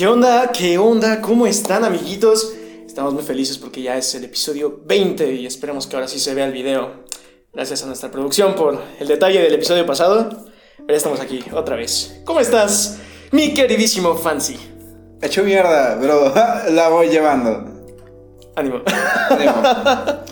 ¿Qué onda? ¿Qué onda? ¿Cómo están, amiguitos? Estamos muy felices porque ya es el episodio 20 y esperemos que ahora sí se vea el video. Gracias a nuestra producción por el detalle del episodio pasado. Pero estamos aquí otra vez. ¿Cómo estás, mi queridísimo Fancy? Hecho mierda, pero la voy llevando. Ánimo. Ánimo.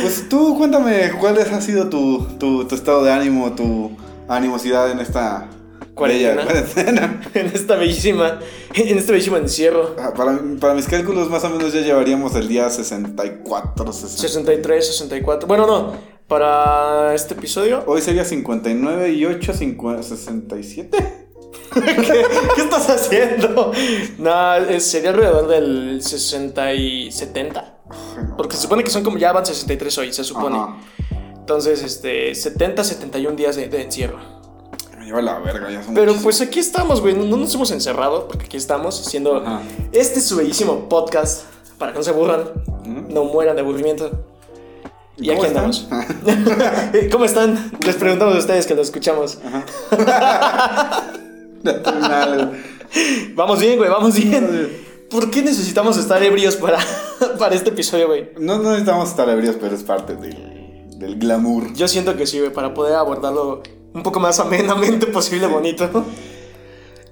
Pues tú cuéntame cuál ha sido tu, tu, tu estado de ánimo, tu animosidad en esta Cuarentena. cuarentena. en esta bellísima, en este bellísimo encierro. Ah, Para, para mis cálculos más o menos ya llevaríamos el día 64, 60. 63, 64. Bueno, no. Para este episodio. Hoy sería 59 y 8, 50, 67. ¿Qué, qué estás haciendo? Es- sería alrededor del 60 y 70. Porque se supone que son como ya van 63 hoy, se supone. Entonces, este, 70, 71 días de, de encierro. Lleva la verga, ya son Pero muchísimos. pues aquí estamos, güey. No nos hemos encerrado porque aquí estamos haciendo Ajá. este su bellísimo podcast para que no se aburran, no mueran de aburrimiento. Y ¿Cómo aquí están? andamos. ¿Cómo están? Les preguntamos a ustedes que lo escuchamos. Vamos bien, güey, vamos bien. ¿Por qué necesitamos estar ebrios para, para este episodio, güey? No, no necesitamos estar ebrios, pero es parte del, del glamour. Yo siento que sí, güey, para poder abordarlo un poco más amenamente posible, bonito.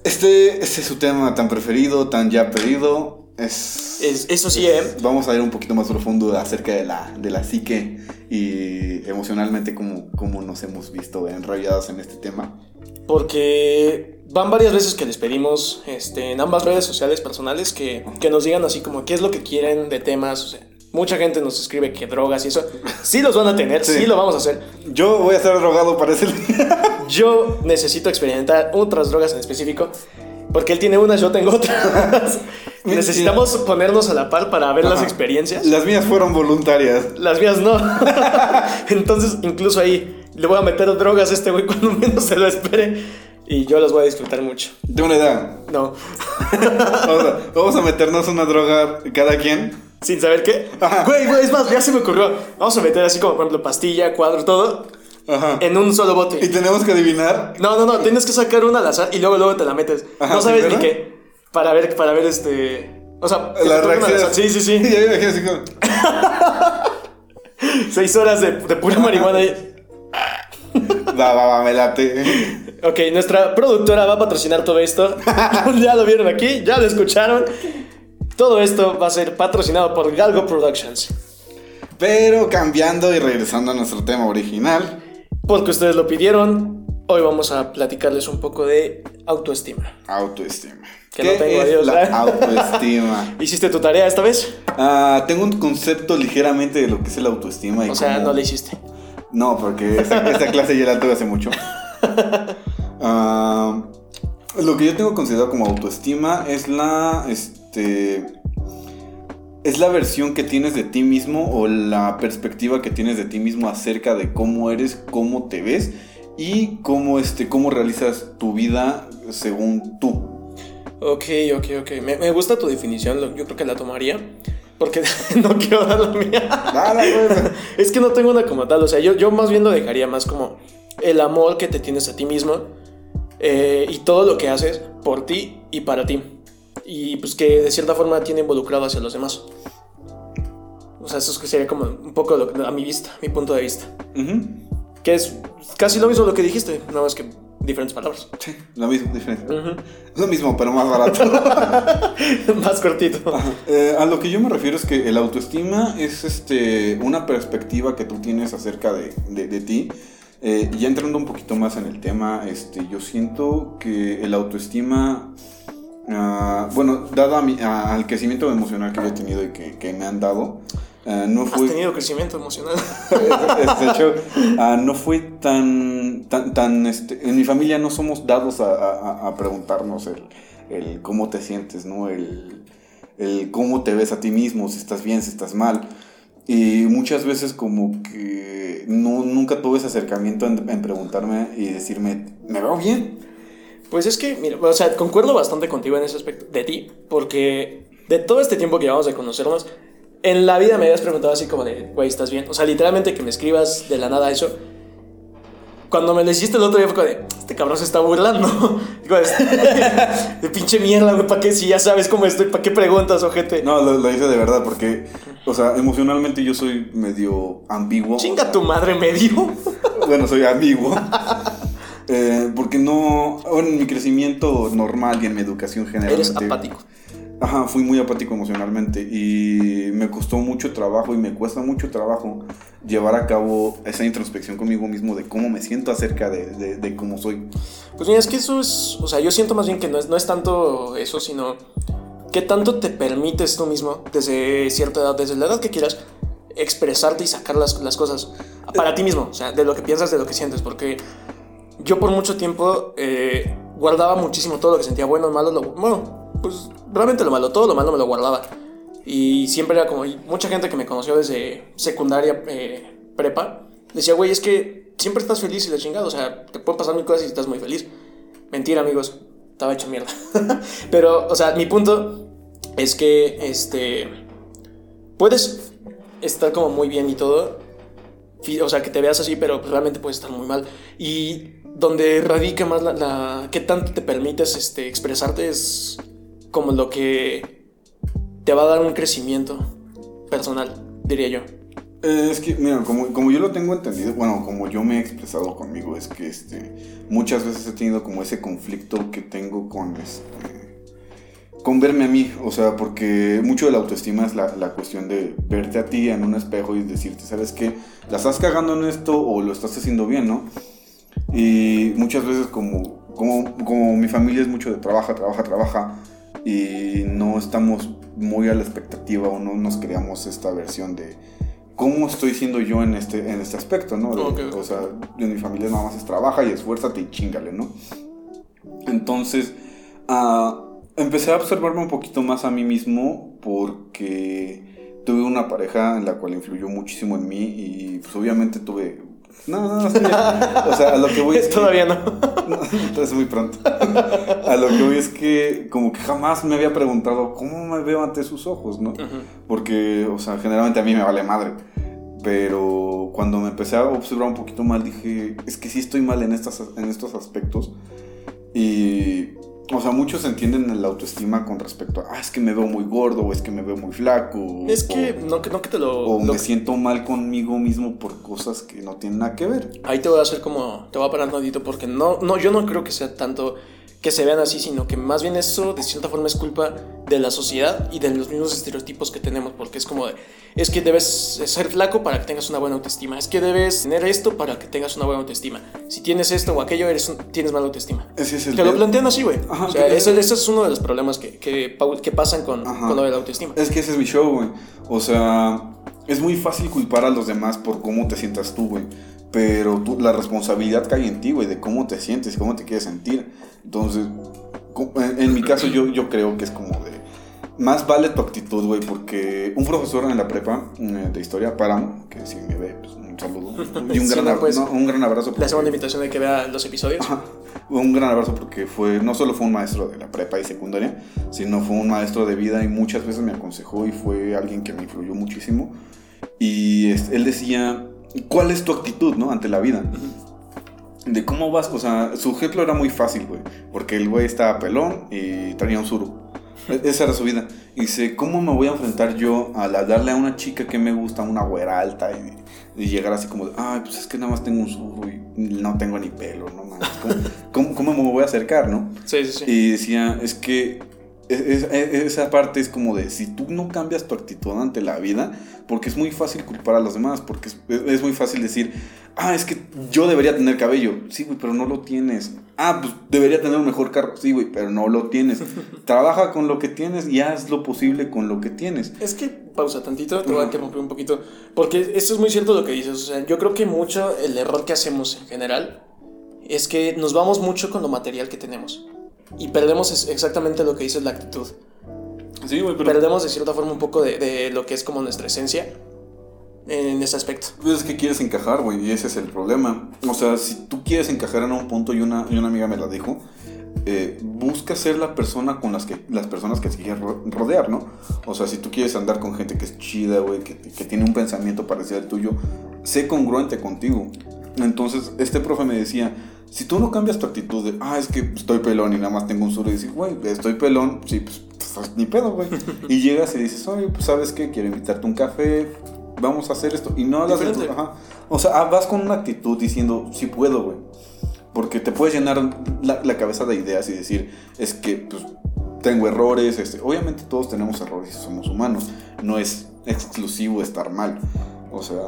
Este, este es su tema tan preferido, tan ya pedido. Es, Es- eso sí, ¿eh? Vamos a ir un poquito más profundo acerca de la, de la psique y emocionalmente cómo, cómo nos hemos visto enrollados en este tema. Porque van varias veces que les pedimos este, en ambas redes sociales personales que, que nos digan así como qué es lo que quieren de temas. O sea, mucha gente nos escribe que drogas y eso. Sí los van a tener, sí, Sí. lo vamos a hacer. Yo voy a estar drogado para ese Yo necesito experimentar otras drogas en específico. Porque él tiene unas, yo tengo otras. Necesitamos ponernos a la par para ver las Ajá. experiencias. Las mías fueron voluntarias. Las mías no. Entonces, incluso ahí le voy a meter drogas a este güey cuando menos se lo espere. Y yo las voy a disfrutar mucho. Tengo una idea. No. Vamos a, vamos a meternos una droga cada quien. Sin saber qué. Ajá. Güey, güey, es más, ya se me ocurrió. Vamos a meter así como, por ejemplo, pastilla, cuadro, todo. Ajá. En un solo Y bote. tenemos que adivinar. No, no, no. Tienes que sacar una al azar y luego, luego te la metes. Ajá, no sabes ni ¿primero? qué. Para ver, para ver este. O sea, La reacción. Sí, sí, sí. Ya me imagino así como. Seis horas de, de pura marihuana ahí. Va, va, va, me late. Ok, nuestra productora va a patrocinar todo esto. ya lo vieron aquí, ya lo escucharon. Todo esto va a ser patrocinado por Galgo Productions. Pero cambiando y regresando a nuestro tema original. Porque ustedes lo pidieron, hoy vamos a platicarles un poco de autoestima. Autoestima. Que no tengo, es adiós, la autoestima? ¿Hiciste tu tarea esta vez? Ah, tengo un concepto ligeramente de lo que es el autoestima. Y O sea, cómo- no le hiciste. No, porque esa, esa clase ya la tuve hace mucho. Ah, lo que yo tengo considerado como autoestima es la. Este. Es la versión que tienes de ti mismo o la perspectiva que tienes de ti mismo acerca de cómo eres, cómo te ves y cómo, este, cómo realizas tu vida según tú. Ok, ok, ok. Me, me gusta tu definición, yo creo que la tomaría. Porque no quiero dar la mía. Es que no tengo una como tal, o sea, yo, yo más bien lo dejaría más como el amor que te tienes a ti mismo eh, y todo lo que haces por ti y para ti. Y pues que de cierta forma tiene involucrado hacia los demás. O sea, eso es que sería como un poco lo- a mi vista, mi punto de vista. Ujú. Que es casi lo mismo lo que dijiste, nada más que diferentes palabras. Sí, lo mismo, diferente. Ujú. Lo mismo, pero más barato. más cortito. Eh, a lo que yo me refiero es que el autoestima es este, una perspectiva que tú tienes acerca de, de- de ti. Eh, ya entrando un poquito más en el tema, este, yo siento que el autoestima, ah, bueno, dado a mi- a- al crecimiento emocional que yo he tenido y que, que me han dado, ah, no Has fue... tenido crecimiento emocional. de hecho, ah, no fue tan, tan, tan, este, en mi familia no somos dados a preguntarnos el, el cómo te sientes, ¿no? El, el cómo te ves a ti mismo, si estás bien, si estás mal. Y muchas veces como que no, nunca tuve ese acercamiento en, en preguntarme y decirme, ¿me veo bien? Pues es que, mira, o sea, concuerdo bastante contigo en ese aspecto de ti, porque de todo este tiempo que llevamos de conocernos, en la vida me habías preguntado así como de, güey, ¿estás bien? O sea, literalmente que me escribas de la nada eso. cuando me lo hiciste el otro día fue como de, este cabrón se está burlando. Digo, de pinche mierda, güey, ¿para qué? Si ya sabes cómo estoy, ¿para qué preguntas, ojete? No, lo, lo hice de verdad porque, o sea, emocionalmente yo soy medio ambiguo. Chinga tu madre medio. Bueno, soy ambiguo. Eh, porque no, en mi crecimiento normal y en mi educación generalmente... Eres apático. Ajá, fui muy apático emocionalmente y me costó mucho trabajo y me cuesta mucho trabajo llevar a cabo esa introspección conmigo mismo de cómo me siento acerca de, de, de cómo soy. Pues mira, es que eso es, o sea, yo siento más bien que no es, no es tanto eso, sino qué tanto te permites tú mismo desde cierta edad, desde la edad que quieras, expresarte y sacar las, las cosas para ti mismo, o sea, de lo que piensas, de lo que sientes, porque yo por mucho tiempo eh, guardaba muchísimo todo lo que sentía, bueno, malo, lo, bueno, pues realmente lo malo, todo lo malo me lo guardaba. Y siempre era como, mucha gente que me conoció desde secundaria, eh, prepa, decía, güey, es que siempre estás feliz y la chingada, o sea, te pueden pasar mil cosas y estás muy feliz. Mentira, amigos, estaba hecho mierda. Pero, o sea, mi punto es que, este, puedes estar como muy bien y todo, o sea, que te veas así, pero pues, realmente puedes estar muy mal. Y donde radica más la, la qué tanto te permites este, expresarte es como lo que te va a dar un crecimiento personal, diría yo. Eh, es que, mira, como, como yo lo tengo entendido, bueno, como yo me he expresado conmigo, es que este, muchas veces he tenido como ese conflicto que tengo con este, con verme a mí, o sea, porque mucho de la autoestima es la, la cuestión de verte a ti en un espejo y decirte, ¿sabes qué? La estás cagando en esto o lo estás haciendo bien, ¿no? Y muchas veces como, como, como mi familia es mucho de trabaja, trabaja, trabaja y no estamos muy a la expectativa o no nos creamos esta versión de cómo estoy siendo yo en este, en este aspecto, ¿no? De-. O sea, en mi familia nada más es trabaja y esfuérzate y chingale, ¿no? Entonces, ah, empecé a observarme un poquito más a mí mismo porque tuve una pareja en la cual influyó muchísimo en mí y pues obviamente tuve... No, no, no, sí, o sea, a lo que voy es que- Todavía no. no, entonces muy pronto. A lo que voy es que como que jamás me había preguntado cómo me veo ante sus ojos, ¿no? Porque, o sea, generalmente a mí me vale madre. Pero cuando me empecé a observar un poquito mal, dije, es que sí estoy mal en, estas, en estos aspectos. Y, o sea, muchos entienden la autoestima con respecto a, ah, es que me veo muy gordo, o es que me veo muy flaco. Es o- que no, que no que te lo... O lo- me siento mal conmigo mismo por cosas que no tienen nada que ver. Ahí te voy a hacer como... Te voy a parar tantito porque no, no, yo no creo que sea tanto que se vean así, sino que más bien eso de cierta forma es culpa de la sociedad y de los mismos estereotipos que tenemos, porque es como de, es que debes ser flaco para que tengas una buena autoestima, es que debes tener esto para que tengas una buena autoestima, si tienes esto o aquello eres un- tienes mala autoestima. Ese es el Te lo plantean así, güey. O sea, ese, ese es uno de los problemas que, que, pasan con, con lo de la autoestima. Es que ese es mi show, güey. O sea, es muy fácil culpar a los demás por cómo te sientas tú, güey. Pero tú- la responsabilidad cae en ti, güey, de cómo te sientes cómo te quieres sentir. Entonces, en, mi caso, yo, yo creo que es como de. Más vale tu actitud, güey, porque un profesor en la prepa eh, de historia, Páramo, que si me ve, pues un saludo. Y un, Sí, gran, no, pues, no, un gran abrazo. Porque- la invitación de que vea los episodios. Ajá. Un gran abrazo porque fue, no solo fue un maestro de la prepa y secundaria, sino fue un maestro de vida y muchas veces me aconsejó y fue alguien que me influyó muchísimo. Y es- él decía, ¿cuál es tu actitud, no? Ante la vida. De cómo vas, o sea, su ejemplo era muy fácil, güey, porque el güey estaba pelón y traía un suru. E- Esa era su vida. Y dice, ¿cómo me voy a enfrentar yo a la- darle a una chica que me gusta, una güera alta, y, y llegar así como, ay, pues es que nada más tengo un suru y no tengo ni pelo, no mames. ¿Cómo, cómo, cómo me voy a acercar, no? Sí, sí, sí. Y decía, es que es- es- esa parte es como de, si tú no cambias tu actitud ante la vida, porque es muy fácil culpar a los demás, porque es, es muy fácil decir, ah, es que yo debería tener cabello, sí, güey, pero no lo tienes. Ah, pues debería tener un mejor carro, sí, güey, pero no lo tienes. Trabaja con lo que tienes y haz lo posible con lo que tienes. Es que, pausa tantito, te voy a interrumpir un poquito. Porque esto es muy cierto lo que dices. O sea, yo creo que mucho el error que hacemos en general es que nos vamos mucho con lo material que tenemos. Y perdemos exactamente lo que dices, la actitud. Sí, güey, Perdemos de cierta forma un poco de, de lo que es como nuestra esencia en ese aspecto. Pues es que quieres encajar, güey, y ese es el problema. O sea, si tú quieres encajar en un punto, y una, y una amiga me la dijo, eh, busca ser la persona con las que las personas que te quieres ro- rodear, ¿no? O sea, si tú quieres andar con gente que es chida, güey, que, que tiene un pensamiento parecido al tuyo, sé congruente contigo. Entonces, este profe me decía, si tú no cambias tu actitud de, ah, es que estoy pelón y nada más tengo un sur y dices, güey, estoy pelón, sí, pues, pues ni pedo, güey. y llegas y dices, oye, pues sabes qué, quiero invitarte a un café, vamos a hacer esto. Y no hablas de tu- ajá. O sea, ah, vas con una actitud diciendo, sí puedo, güey. Porque te puedes llenar la, la cabeza de ideas y decir, es que, pues, tengo errores. Este, obviamente todos tenemos errores y somos humanos. No es exclusivo estar mal. O sea,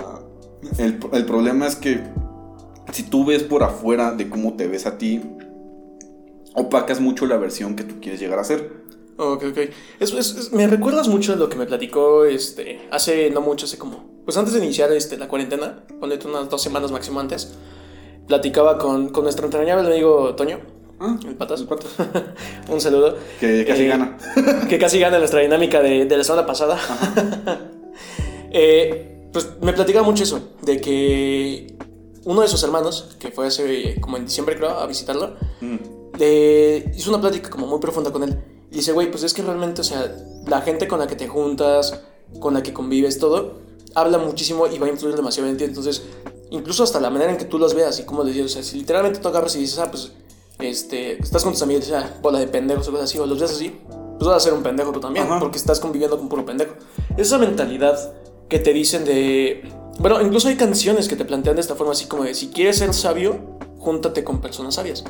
el, el problema es que si tú ves por afuera de cómo te ves a ti, opacas mucho la versión que tú quieres llegar a ser. Ok, ok. Es- es- es- me recuerdas mucho de lo que me platicó este, hace no mucho, hace como. Pues antes de iniciar este, la cuarentena, ponete unas dos semanas máximo antes, platicaba con, con nuestro entrañable amigo Toño, Ah, el patas. el patas. Un saludo. Que casi Eh, gana. que casi gana nuestra dinámica de, de la semana pasada. Eh, pues me platicaba mucho eso, de que uno de sus hermanos, que fue hace como en diciembre creo, a visitarlo, Mm. le hizo una plática como muy profunda con él. Y dice, güey, pues es que realmente, o sea, la gente con la que te juntas, con la que convives, todo, habla muchísimo y va a influir demasiado en ti. Entonces, incluso hasta la manera en que tú los veas y cómo les dices, o sea, si literalmente tú agarras y dices, ah, pues, este, estás con tus amigos y dices, ah, bola de pendejos o cosas así, o los ves así, pues vas a ser un pendejo tú también, Ajá. porque estás conviviendo con puro pendejo. Esa mentalidad que te dicen de... Bueno, incluso hay canciones que te plantean de esta forma, así como de, si quieres ser sabio, júntate con personas sabias.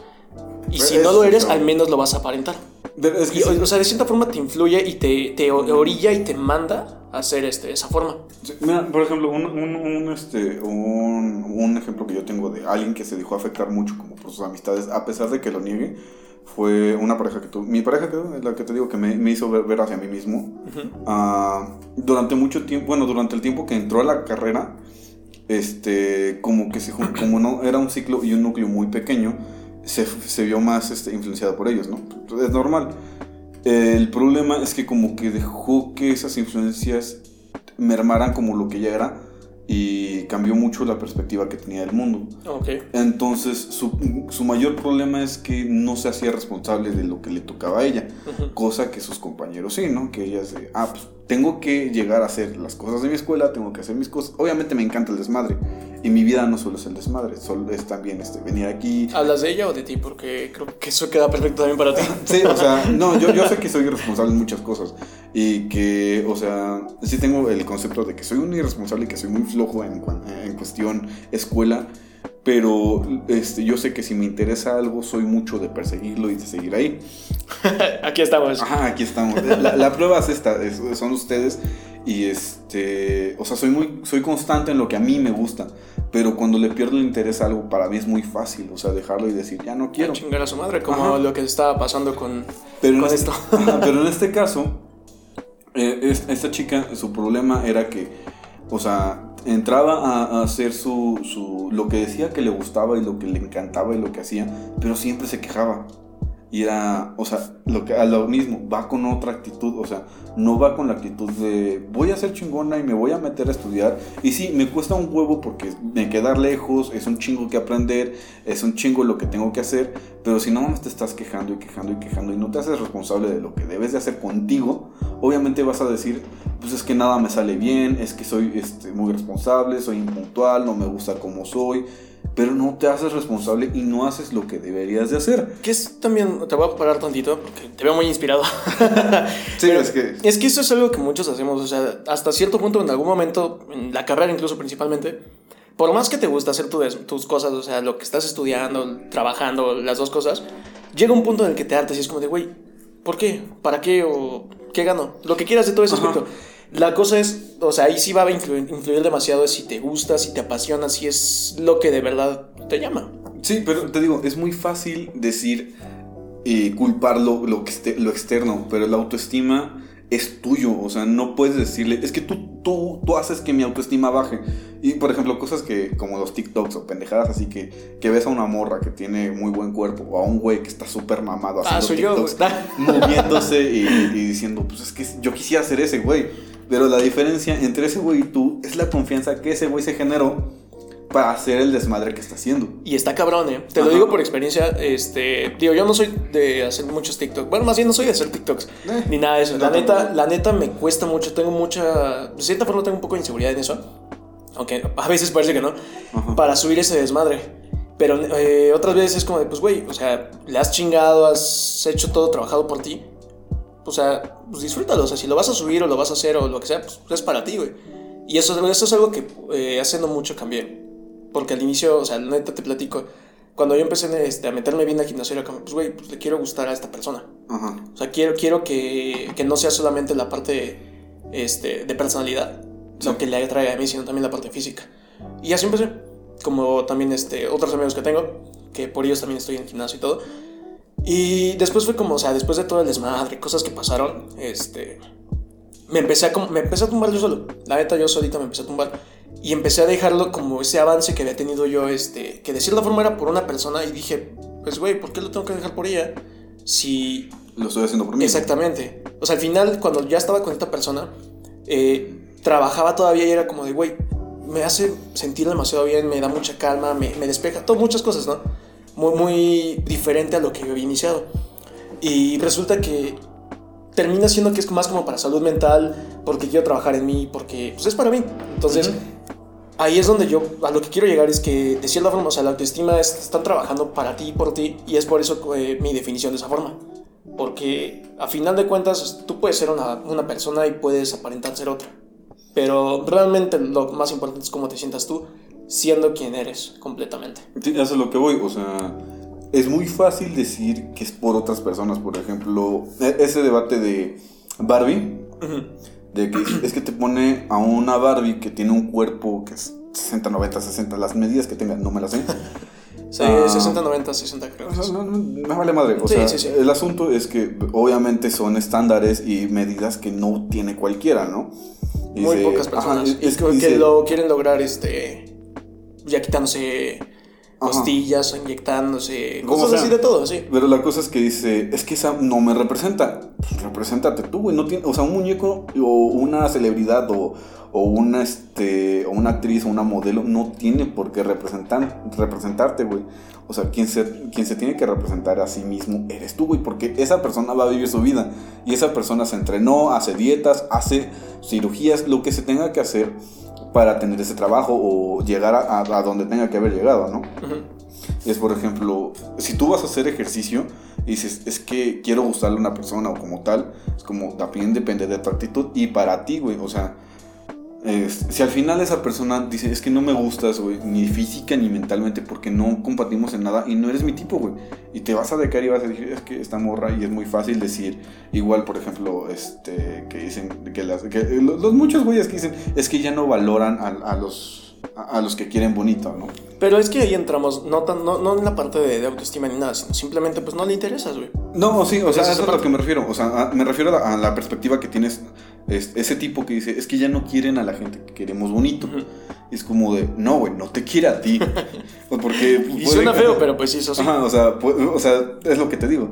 Y Pues si no lo es- eres, al menos lo vas a aparentar. Es que Y, sí. o, sea, de cierta forma te influye y te, te orilla y te manda a hacer este, esa forma. Sí, Mira, por ejemplo, un, un, un, este, un, un ejemplo que yo tengo de alguien que se dejó afectar mucho como por sus amistades, a pesar de que lo niegue, fue una pareja que tuve. Mi pareja, que es la que te digo, que me, me hizo ver, ver hacia mí mismo. Ah, durante mucho tiempo, bueno, durante el tiempo que entró a la carrera, este, como que se, como no era un ciclo y un núcleo muy pequeño, se, se vio más este, influenciado por ellos, ¿no? Es normal. El problema es que como que dejó que esas influencias mermaran como lo que ya era y cambió mucho la perspectiva que tenía del mundo. Ok. Entonces su, su mayor problema es que no se hacía responsable de lo que le tocaba a ella, Cosa que sus compañeros sí, ¿no? Que ella se, ah, pues tengo que llegar a hacer las cosas de mi escuela, tengo que hacer mis cosas. Obviamente me encanta el desmadre y mi vida no solo es el desmadre, solo es también este, venir aquí, ¿Hablas de ella o de ti? Porque creo que eso queda perfecto también para ti. Sí, o sea, no, yo, yo sé que soy irresponsable en muchas cosas y que, o sea, sí tengo el concepto de que soy un irresponsable y que soy muy flojo en, en cuestión escuela, pero este, yo sé que si me interesa algo soy mucho de perseguirlo y de seguir ahí. Aquí estamos. Ajá, aquí estamos. La, la prueba es esta, es- son ustedes y este, o sea, soy muy, soy constante en lo que a mí me gusta, pero cuando le pierdo el interés a algo para mí es muy fácil, o sea, dejarlo y decir, ya no quiero. Quiero chingar a su madre, como Ajá. lo que estaba pasando con, Pero con este- esto. Pero en este caso, eh, es- esta chica, su problema era que, o sea, entraba a, hacer su, su, lo que decía que le gustaba y lo que le encantaba y lo que hacía, pero siempre se quejaba. Y era, o sea, lo que, a lo mismo, va con otra actitud, o sea, no va con la actitud de voy a ser chingona y me voy a meter a estudiar. Y sí, me cuesta un huevo porque me quedar lejos, es un chingo que aprender, es un chingo lo que tengo que hacer, pero si no te estás quejando y quejando y quejando y no te haces responsable de lo que debes de hacer contigo, obviamente vas a decir, pues es que nada me sale bien, es que soy este, muy responsable, soy impuntual, no me gusta como soy, pero no te haces responsable y no haces lo que deberías de hacer. Que es también, te voy a parar tantito, porque te veo muy inspirado. Sí, Pero es que... Es que eso es algo que muchos hacemos, o sea, hasta cierto punto, en algún momento, en la carrera incluso principalmente, por más que te gusta hacer tu tus cosas, o sea, lo que estás estudiando, trabajando, las dos cosas, llega un punto en el que te hartas y es como de, güey, ¿por qué? ¿Para qué? ¿O qué gano? Lo que quieras de todo ese Ajá. aspecto. La cosa es, o sea, ahí sí va a influir, influir demasiado si te gusta, si te apasiona, si es lo que de verdad te llama. Sí, pero te digo, es muy fácil decir y culpar lo, lo, que este- lo externo, pero la autoestima es tuyo, o sea, no puedes decirle, es que tú, tú, tú haces que mi autoestima baje. Y por ejemplo, cosas que como los TikToks o pendejadas así que, que ves a una morra que tiene muy buen cuerpo o a un güey que está súper mamado haciendo Ah, soy yo, TikToks, güey. moviéndose y, y diciendo, pues es que yo quisiera ser ese güey. Pero la diferencia entre ese güey y tú es la confianza que ese güey se generó para hacer el desmadre que está haciendo. Y está cabrón, ¿eh? Te lo Ajá. digo por experiencia. Este, digo, yo no soy de hacer muchos TikToks. Bueno, más bien no soy de hacer TikToks. Eh, ni nada de eso. no, La neta, la neta me cuesta mucho. Tengo mucha. De cierta forma, tengo un poco de inseguridad en eso. aunque a veces parece que no, Ajá. para subir ese desmadre. Pero eh, otras veces es como de, pues, güey, o sea, le has chingado, has hecho todo trabajado por ti. O sea, pues disfrútalo. O sea, si lo vas a subir o lo vas a hacer o lo que sea, pues es para ti, güey. Y eso, eso es algo que eh, hace no mucho cambié. Porque al inicio, o sea, neta te platico, cuando yo empecé este, a meterme bien al gimnasio, era como, pues, güey, pues le quiero gustar a esta persona. Ajá. O sea, quiero, quiero que, que no sea solamente la parte este, de personalidad lo Sí. que le atrae a mí, sino también la parte física. Y así empecé. Como también este, otros amigos que tengo, que por ellos también estoy en el gimnasio y todo. Y después fue como, o sea, después de todo el desmadre, cosas que pasaron, este, me empecé a, me empecé a tumbar yo solo. La neta, yo solita me empecé a tumbar. Y empecé a dejarlo como ese avance que había tenido yo, este, que de cierta forma era por una persona. Y dije, pues, güey, ¿por qué lo tengo que dejar por ella? Si Lo estoy haciendo por mí. Exactamente. O sea, al final, cuando ya estaba con esta persona, eh, trabajaba todavía y era como de, güey, me hace sentir demasiado bien, me da mucha calma, me, me despeja, todo, muchas cosas, ¿no? Muy, muy diferente a lo que había iniciado. Y resulta que termina siendo que es más como para salud mental, porque quiero trabajar en mí, porque pues es para mí. Entonces, Ujú. ahí es donde yo, a lo que quiero llegar es que de cierta forma, o sea, la autoestima es, están trabajando para ti y por ti, y es por eso eh, mi definición de esa forma. Porque a final de cuentas, tú puedes ser una, una persona y puedes aparentar ser otra. Pero realmente lo más importante es cómo te sientas tú, siendo quien eres completamente. Sí, eso es lo que voy. O sea, es muy fácil decir que es por otras personas. Por ejemplo, e- ese debate de Barbie, de que es que te pone a una Barbie que tiene un cuerpo que es 60, 90, 60, las medidas que tenga, no me las sé. Sí, Ah. 60, 90, 60 creo. O sea, no, no, me vale madre. O Sí, sea, sí, sí. el asunto es que obviamente son estándares y medidas que no tiene cualquiera, ¿no? Muy pocas ajá, personas. es- y es que, lo quieren lograr, este. Ya quitándose Ajá. costillas, inyectándose. Como Cosas sea. así de todo, sí. Pero la cosa es que dice, es que esa no me representa. Represéntate tú, güey. No tiene, o sea, un muñeco o una celebridad o, o una, este, o una actriz o una modelo no tiene por qué representar, representarte, güey. O sea, quien se, quien se tiene que representar a sí mismo eres tú, güey. Porque esa persona va a vivir su vida. Y esa persona se entrenó, hace dietas, hace cirugías, lo que se tenga que hacer para tener ese trabajo o llegar a, donde tenga que haber llegado, ¿no? Es, por ejemplo, si tú vas a hacer ejercicio y dices, es que quiero gustarle a una persona o como tal, es como también depende de tu actitud y para ti, güey. O sea, es- si al final esa persona dice, es que no me gustas, güey, ni física ni mentalmente, porque no compartimos en nada y no eres mi tipo, güey. Y te vas a decar y vas a decir, es que esta morra, y es muy fácil decir, igual, por ejemplo, este, que dicen, que, las, que eh, los, los muchos güeyes que dicen, es que ya no valoran a, a los, a, a los que quieren bonito, ¿no? Pero es que ahí entramos, no, tan, no, no en la parte de, de autoestima ni nada, sino simplemente pues no le interesas, güey. No, sí, o sea, eso es a lo que me refiero. O sea, me refiero a la perspectiva que tienes, es- ese tipo que dice, es que ya no quieren a la gente que queremos bonito. Es como de, no, güey, no te quiere a ti. O Porque Y puede suena feo, pero pues sí, eso sí. Ajá, o sea, pu- o sea, es lo que te digo.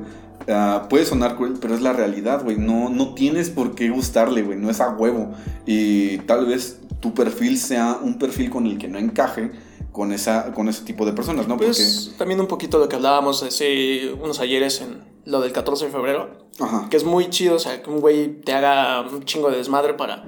Ah, puede sonar cruel, pero es la realidad, güey. No, no tienes por qué gustarle, güey. No es a huevo. Y tal vez tu perfil sea un perfil con el que no encaje con, esa, con ese tipo de personas, ¿no? Pues también un poquito lo que hablábamos hace unos ayeres en lo del 14 de febrero, ajá. que es muy chido, o sea, que un güey te haga un chingo de desmadre para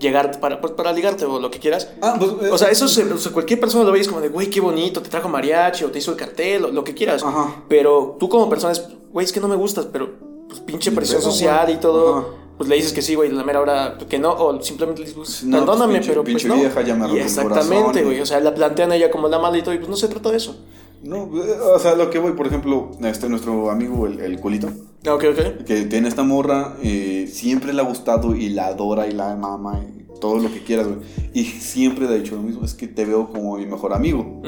llegar, para, pues, para ligarte o lo que quieras. Ah, pues, eh, O sea, eso se- o sea, cualquier persona lo ve y es como de, güey, qué bonito, te trajo mariachi o te hizo el cartel o lo que quieras. Ajá. Pero tú como persona es, güey, es que no me gustas, pero pues pinche presión social güey. y todo. Ajá. Pues le dices que sí, güey, la mera hora que no, o simplemente le dices, pues, No, pues, perdóname, pinche- pero pues pinche no. vieja, ya me Y exactamente, corazón, güey, o sea, la plantean a ella como la mala y todo, y pues no se trata de eso. No, eh, o sea, lo que voy, por ejemplo, este nuestro amigo el, el culito, Ok, ok. que tiene esta morra, eh, siempre le ha gustado y la adora y la mama y todo lo que quieras, güey. Y siempre le ha dicho lo mismo, es que te veo como mi mejor amigo.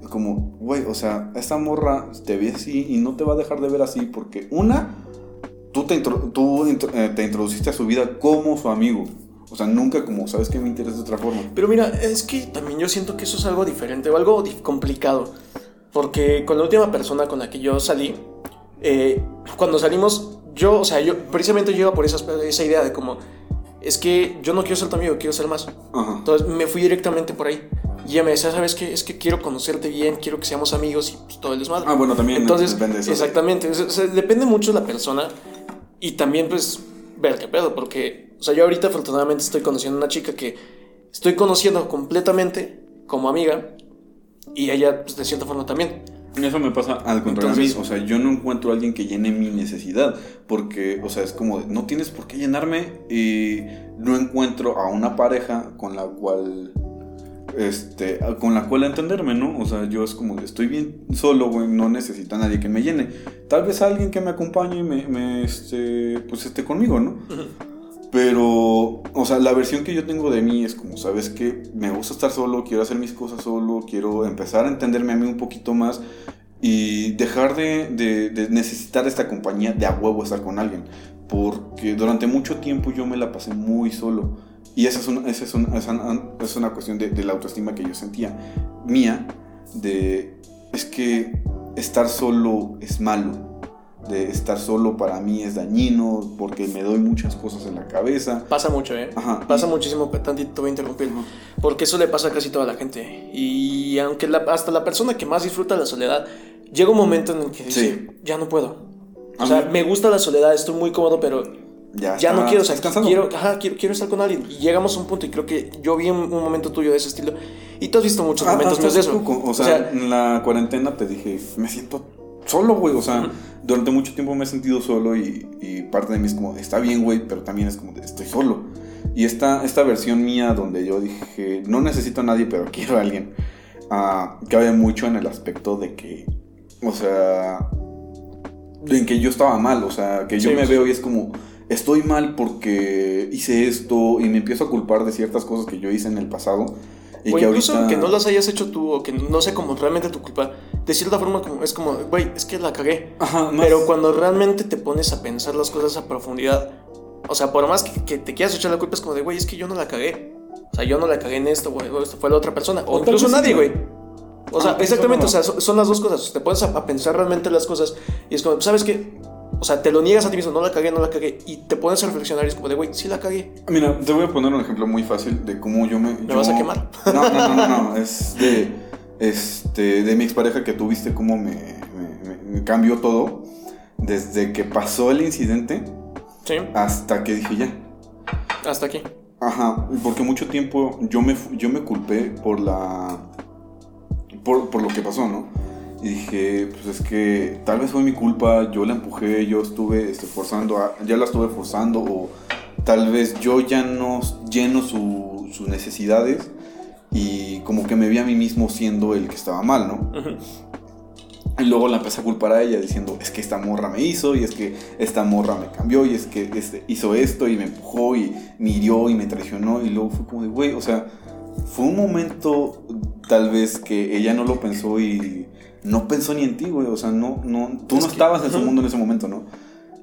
Es como, güey, o sea, esta morra te ve así y no te va a dejar de ver así porque una, tú te, intro- tú eh, te introduciste a su vida como su amigo. O sea, nunca como, ¿sabes que me interesa de otra forma? Pero mira, es que también yo siento que eso es algo diferente o algo complicado. Porque con la última persona con la que yo salí, eh, cuando salimos, yo, o sea, yo precisamente yo iba por esa, esa idea de como, es que yo no quiero ser tu amigo, quiero ser más. Ajá. Entonces me fui directamente por ahí. Y ella me decía, ¿sabes qué? Es que quiero conocerte bien, quiero que seamos amigos y pues, todo el desmadre. Ah, bueno, también Entonces, depende de eso. exactamente. o sea, depende mucho de la persona y también, pues, ver qué pedo. Porque, o sea, yo ahorita afortunadamente estoy conociendo a una chica que estoy conociendo completamente como amiga y ella, pues, de cierta forma también. Eso me pasa al contrario a mí. O sea, yo no encuentro a alguien que llene mi necesidad. Porque, o sea, es como, no tienes por qué llenarme. Y no encuentro a una pareja con la cual. Este, con la cual entenderme, ¿no? O sea, yo es como, estoy bien solo, güey, no necesito a nadie que me llene. Tal vez alguien que me acompañe y me, me este, pues esté conmigo, ¿no? Pero, o sea, la versión que yo tengo de mí es como, ¿sabes qué? Me gusta estar solo, quiero hacer mis cosas solo, quiero empezar a entenderme a mí un poquito más y dejar de, de, necesitar esta compañía de a huevo estar con alguien. Porque durante mucho tiempo yo me la pasé muy solo. Y esa es una, esa es una, es una cuestión de, de la autoestima que yo sentía mía, de es que estar solo es malo de estar solo para mí es dañino porque me doy muchas cosas en la cabeza. Pasa mucho, ¿eh? Ajá. Pasa muchísimo, tantito voy a interrumpir, porque eso le pasa a casi toda la gente. Y aunque hasta la persona que más disfruta la soledad, llega un momento en el que dice, ya no puedo. O sea, me gusta la soledad, estoy muy cómodo, pero ya, ya no quiero, o sea, quiero, ajá, quiero, quiero, estar con alguien. Y llegamos a un punto, y creo que yo vi un, momento tuyo de ese estilo, y tú has visto muchos ah, momentos de eso. O sea, en la cuarentena te dije, me siento solo, güey. O sea, durante mucho tiempo me he sentido solo y, parte de mí es como, está bien, güey, pero también es como, estoy solo. Y esta, esta versión mía donde yo dije, no necesito a nadie, pero quiero a alguien, uh, cabe mucho en el aspecto de que, o sea, en que yo estaba mal, o sea, que yo me veo y es como, estoy mal porque hice esto y me empiezo a culpar de ciertas cosas que yo hice en el pasado o incluso que no las hayas hecho tú o que no sé cómo realmente tu culpa. De cierta forma como, es como, güey, es que la cagué. Pero cuando realmente te pones a pensar las cosas a profundidad, o sea, por más que, te quieras echar la culpa, es como de, güey, es que yo no la cagué. O sea, yo no la cagué en esto, güey, esto fue la otra persona. O, incluso nadie, güey. O sea, exactamente, o sea, son, las dos cosas. Te pones a, a, pensar realmente las cosas y es como, ¿sabes qué? O sea, te lo niegas a ti mismo, no la cagué, no la cagué. Y te pones a reflexionar y es como de, güey, sí la cagué. Mira, te voy a poner un ejemplo muy fácil de cómo yo me. ¿Me vas a quemar? No, no, no, no, no. Es de, este, de mi expareja que tuviste, cómo me, me, cambió todo. Desde que pasó el incidente. Sí. Hasta que dije ya. Hasta aquí. Ajá, porque mucho tiempo yo me, yo me culpé por la. Por, por lo que pasó, ¿no? Y dije, pues es que tal vez fue mi culpa, yo la empujé, yo estuve este, forzando, ya la estuve forzando, o tal vez yo ya no lleno sus necesidades y como que me vi a mí mismo siendo el que estaba mal, ¿no? Y luego la empecé a culpar a ella diciendo, es que esta morra me hizo, y es que esta morra me cambió, y es que este, hizo esto, y me empujó, y me hirió, y me traicionó, y luego fue como de, güey, o sea, fue un momento tal vez que ella no lo pensó y no pensó ni en ti, güey. O sea, no, no, tú no estabas en su mundo en ese momento, ¿no?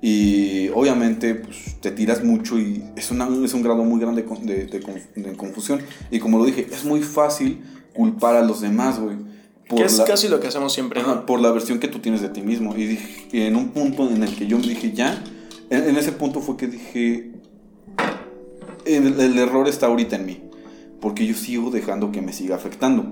Y obviamente pues, te tiras mucho y es, una, es un grado muy grande de, de, confusión. Y como lo dije, es muy fácil culpar a los demás, güey. Que es casi lo que hacemos siempre, ¿no? Por la versión que tú tienes de ti mismo. Y, dije, en un punto en el que yo me dije, ya, en, ese punto fue que dije, el, el, error está ahorita en mí. Porque yo sigo dejando que me siga afectando.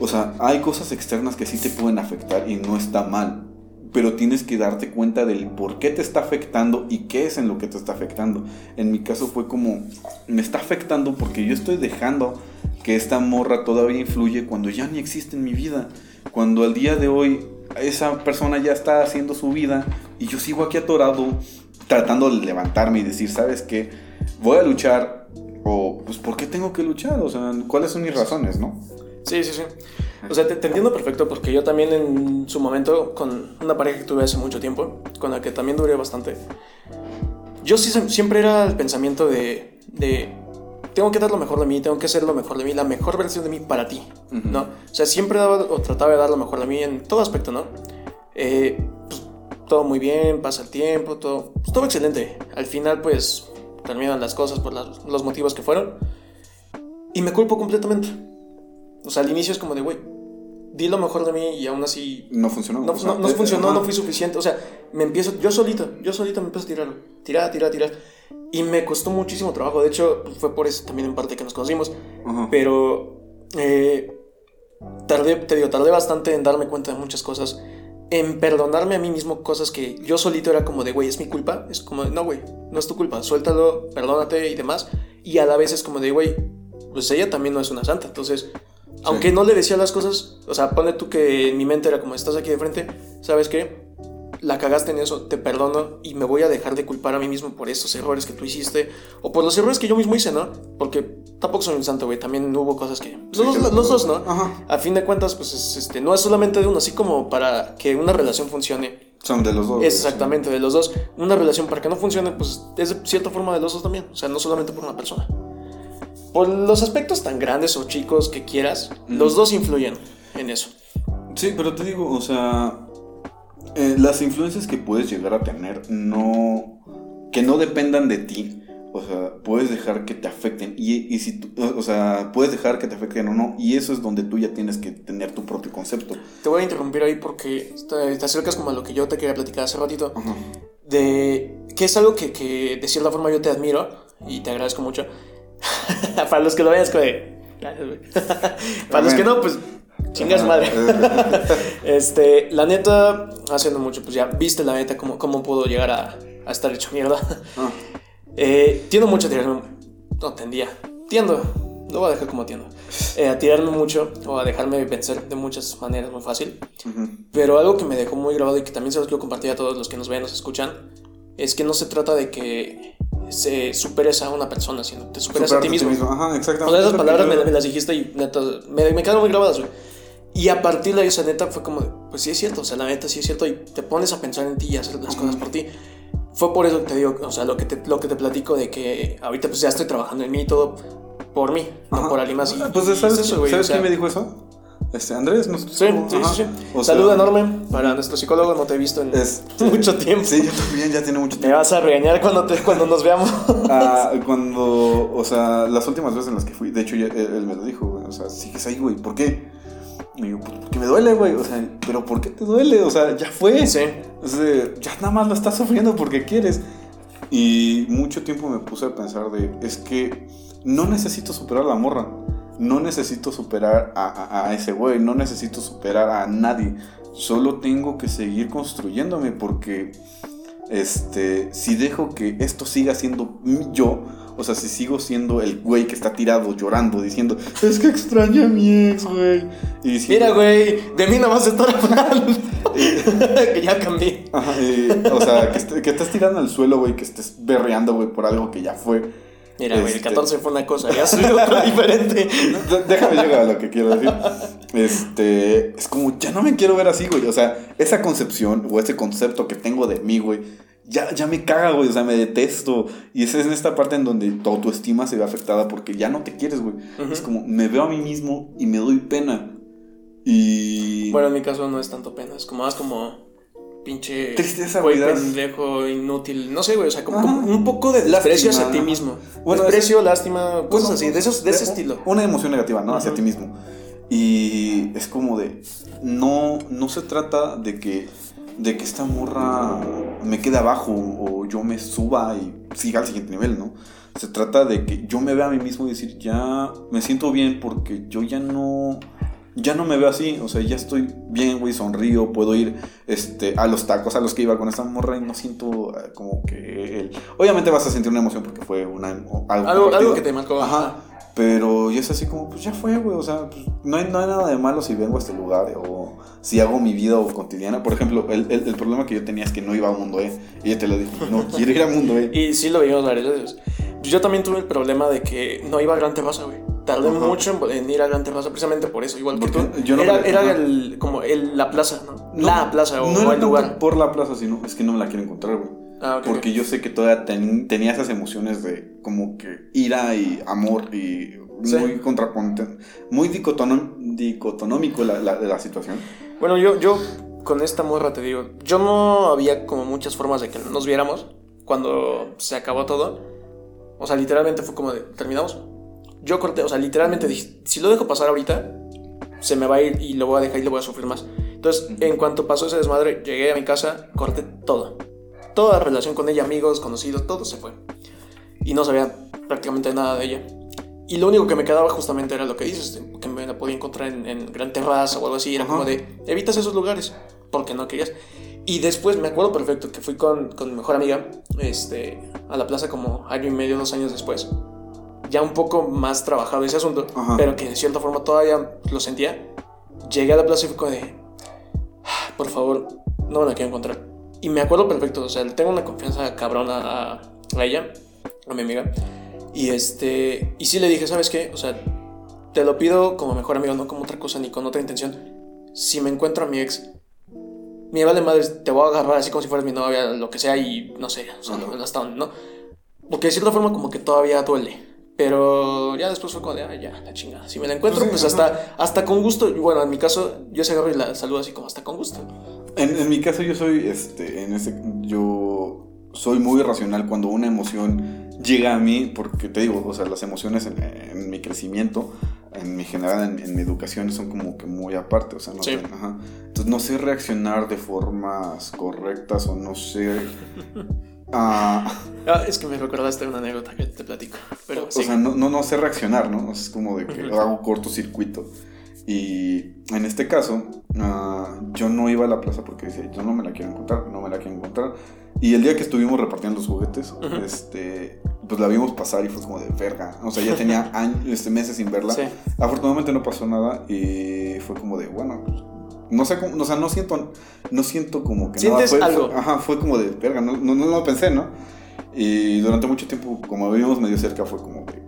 O sea, hay cosas externas que sí te pueden afectar y no está mal. Pero tienes que darte cuenta del por qué te está afectando y qué es en lo que te está afectando. En mi caso fue como, me está afectando porque yo estoy dejando que esta morra todavía influye cuando ya ni existe en mi vida. Cuando al día de hoy esa persona ya está haciendo su vida y yo sigo aquí atorado tratando de levantarme y decir, ¿sabes qué? Voy a luchar o pues ¿por qué tengo que luchar? O sea, ¿cuáles son mis razones, no? Sí, sí, sí. O sea, te, entiendo perfecto porque yo también en su momento, con una pareja que tuve hace mucho tiempo, con la que también duré bastante, yo sí, siempre era el pensamiento de, de, tengo que dar lo mejor de mí, tengo que ser lo mejor de mí, la mejor versión de mí para ti, ¿no? O sea, siempre daba o trataba de dar lo mejor de mí en todo aspecto, ¿no? Eh, pues, todo muy bien, pasa el tiempo, todo, pues, todo excelente. Al final, pues, terminan las cosas por los motivos que fueron. Y me culpo completamente. O sea, al inicio es como de, güey, di lo mejor de mí y aún así... No funcionó. No, no, funcionó, no fui suficiente. O sea, me empiezo, yo solito, yo solito me empiezo a tirar, tirar, tirar, tirar. Y me costó muchísimo trabajo. De hecho, fue por eso también en parte que nos conocimos. Pero eh, tardé, te digo, tardé bastante en darme cuenta de muchas cosas. En perdonarme a mí mismo cosas que yo solito era como de, güey, es mi culpa. Es como, de, no, güey, no es tu culpa. Suéltalo, perdónate y demás. Y a la vez es como de, güey, pues ella también no es una santa. Entonces, aunque no le decía las cosas, o sea, pone tú que en mi mente era como estás aquí de frente, ¿sabes qué? La cagaste en eso, te perdono y me voy a dejar de culpar a mí mismo por estos errores que tú hiciste o por los errores que yo mismo hice, ¿no? Porque tampoco soy un santo, güey, también hubo cosas que... Los, los- los dos, ¿no? Ajá. A fin de cuentas, pues es, este, no es solamente de uno, así como para que una relación funcione. Son de los dos. exactamente de los dos. Una relación para que no funcione, pues es de cierta forma de los dos también. O sea, no solamente por una persona. Por los aspectos tan grandes o chicos que quieras, los dos influyen en eso. Sí, pero te digo, o sea, eh, las influencias que puedes llegar a tener no. que no dependan de ti. O sea, puedes dejar que te afecten. Y, y si tú- o sea, puedes dejar que te afecten o no. Y eso es donde tú ya tienes que tener tu propio concepto. Te voy a interrumpir ahí porque te, te acercas como a lo que yo te quería platicar hace ratito. Ajá. De que es algo que, que de cierta forma yo te admiro y te agradezco mucho. Para los que lo. Gracias, güey. Para los que no, pues chingas madre. Este, la neta, haciendo mucho, pues ya viste la neta cómo, cómo puedo llegar a, a estar hecho mierda. Ah, Eh, tiendo mucho a tirarme. No, tendía. Tiendo. Lo voy a dejar como tiendo. Eh, a tirarme mucho o a dejarme vencer de muchas maneras muy fácil. ujú. Pero algo que me dejó muy grabado y que también se los quiero compartir a todos los que nos ven, nos escuchan, es que no se trata de que se superes a una persona, sino te superes a ti Superarte mismo. Ajá, O exactamente. sea, esas palabras me, me las dijiste y neta, me, me quedaron muy grabadas, güey. Y a partir de ahí, esa neta fue como, pues sí es cierto, o sea, la neta sí es cierto y te pones a pensar en ti y hacer las cosas por ti. Fue por eso que te digo, o sea, lo que te, lo que te platico de que ahorita pues ya estoy trabajando en mí y todo por mí, no Ajá. por alguien más. Y, Pues, y ¿sabes, es eso, güey, ¿sabes o sea, quién me dijo eso? Este, Andrés, nuestro Sí, sí, sí. sí. O sea, Saludo enorme para nuestro psicólogo, no te he visto en mucho tiempo. Sí, yo también, ya tiene mucho Me tiempo. vas a regañar cuando, te, cuando nos veamos. Ah, cuando, o sea, las últimas veces en las que fui, de hecho, ya- él, él me lo dijo, güey, o sea, sigues ahí, güey, ¿por qué? Y digo, pues porque me duele, güey, o sea, pero ¿por qué te duele? O sea, ya fue. Sí. O sea, ya nada más lo estás sufriendo porque quieres. Y mucho tiempo me puse a pensar de, es que no necesito superar a la morra, no necesito superar a, a- a ese güey, no necesito superar a nadie, solo tengo que seguir construyéndome porque, este, si dejo que esto siga siendo yo, o sea, si sigo siendo el güey que está tirado llorando diciendo, es que extraño a mi ex, güey. Y si- Mira, güey, de mí no vas a estar hablando. que ya cambié. Ajá, eh, o sea, que, est- que estés tirando al suelo, güey, que estés berreando, güey, por algo que ya fue. Mira, güey, el Este- 14 fue una cosa, ya soy otro diferente. Déjame llegar a lo que quiero decir. Este, es como, ya no me quiero ver así, güey. O sea, esa concepción o ese concepto que tengo de mí, güey, ya, ya me caga, güey. O sea, me detesto. Y esa es en esta parte en donde tu autoestima se ve afectada porque ya no te quieres, güey. Ujú. Es como, me veo a mí mismo y me doy pena. Y. Bueno, en mi caso no es tanto pena, es como más como pinche Tristeza, güey, pendejo, inútil, no sé, güey, o sea, como, como un poco de desprecio hacia ti mismo. Bueno, desprecio, lástima, cosas así, de esos de ese de- estilo. Una emoción negativa, ¿no? Hacia Ujú. ti mismo. Y es como de. No, no se trata de que. De que esta morra me quede abajo o yo me suba y siga al siguiente nivel, ¿no? Se trata de que yo me vea a mí mismo y decir, ya me siento bien porque yo ya no. Ya no me veo así, o sea, ya estoy bien, güey, sonrío, puedo ir este, a los tacos a los que iba con esta morra y no siento eh, como que... el- Obviamente vas a sentir una emoción porque fue una, algo, Algo, algo compartido. que te marcó. Ajá. Pero y es así como, pues ya fue, güey. O sea, pues, no, hay, no hay nada de malo si vengo a este lugar o si hago mi vida o cotidiana. Por ejemplo, el, el- el problema que yo tenía es que no iba a Mundo E. Y yo te lo dije, no quiero ir a Mundo E. Y sí lo vimos varias veces. Yo también tuve el problema de que no iba a Gran Terraza, güey. Tardé Ajá. mucho en, en ir a Gran Terraza precisamente por eso, igual que tú. Porque yo no era era el, como el, la plaza, ¿no? No, la plaza o, no o el lugar. por la plaza, sino es que no me la quiero encontrar, güey. Ah, ok, Porque yo sé que todavía ten- tenía esas emociones de como que ira y amor y Sí. muy contraponte, muy dicotonómico la, la, la situación. Bueno, yo, yo con esta morra te digo, yo no había como muchas formas de que nos viéramos cuando se acabó todo. O sea, literalmente fue como de, terminamos. Yo corté, o sea, literalmente dije, si lo dejo pasar ahorita, se me va a ir y lo voy a dejar y lo voy a sufrir más. Entonces, en cuanto pasó ese desmadre, llegué a mi casa, corté todo. Toda relación con ella, amigos, conocidos, todo se fue. Y no sabía prácticamente nada de ella. Y lo único que me quedaba justamente era lo que dices, que me la podía encontrar en, en Gran Terraza o algo así. Era Ajá. como de, evitas esos lugares, porque no querías. Y después me acuerdo perfecto que fui con, con mi mejor amiga este, a la plaza como año y medio, dos años después. ya un poco más trabajado ese asunto, Ajá. pero que de cierta forma todavía lo sentía, llegué a la plaza y fue como de, "Ah, por favor, no me la quiero encontrar. Y me acuerdo perfecto, o sea, le tengo una confianza cabrona a, a ella, a mi amiga. Y este, y sí le dije, ¿sabes qué? O sea, te lo pido como mejor amigo, no como otra cosa ni con otra intención. Si me encuentro a mi ex, me vale madre, te voy a agarrar así como si fueras mi novia, lo que sea, y no sé, o sea, hasta donde, ¿no? Porque de cierta forma como que todavía duele. Pero ya después fue como de, ah, ya, la chingada. Si me la encuentro, Pues pues, sí, hasta, hasta con gusto. Bueno, en mi caso, yo se agarro y la saludo así como hasta con gusto. En, en mi caso yo soy, este, en ese, yo soy muy racional cuando una emoción llega a mí, porque te digo, o sea, las emociones en, en mi crecimiento, en mi general, en, en mi educación son como que muy aparte, o sea, no Sí. sé, ajá. Entonces no sé reaccionar de formas correctas o no sé... ah, Ah, es que me recordaste una anécdota que te platico. Pero O sí. sea, no, no, no sé reaccionar, ¿no? Es como de que hago cortocircuito. Y en este caso, ah, yo no iba a la plaza porque decía, yo no me la quiero encontrar, no me la quiero encontrar. Y el día que estuvimos repartiendo los juguetes, Ujú. este, pues la vimos pasar y fue como de verga. O sea, ya tenía años, este, meses sin verla. Sí. Afortunadamente no pasó nada y fue como de, bueno, pues, no sé cómo, o sea, no siento, no siento como que Sientes nada. Fue, algo. fue- ajá, fue como de, verga, no, no, no lo pensé, ¿no? Y durante mucho tiempo, como vivimos medio cerca, fue como de,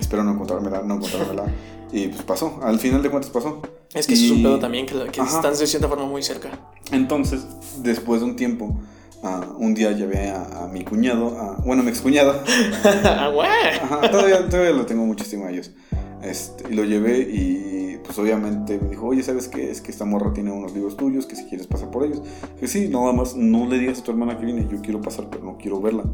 espero no encontrármela, no encontrármela. y pues pasó, al final de cuentas pasó. Es que eso es un Y- pedo también, que, que están de cierta forma muy cerca. Entonces, después de un tiempo, ah, un día llevé a, a mi cuñado, a- bueno, a mi excuñado, Ah. Ajá, todavía, todavía lo tengo mucha estima a ellos. Este, y lo llevé y pues obviamente me dijo, oye, ¿sabes qué? Es que esta morra tiene unos libros tuyos, que si quieres pasar por ellos. Dije, sí, nada más no le digas a tu hermana que viene, yo quiero pasar, pero no quiero verla.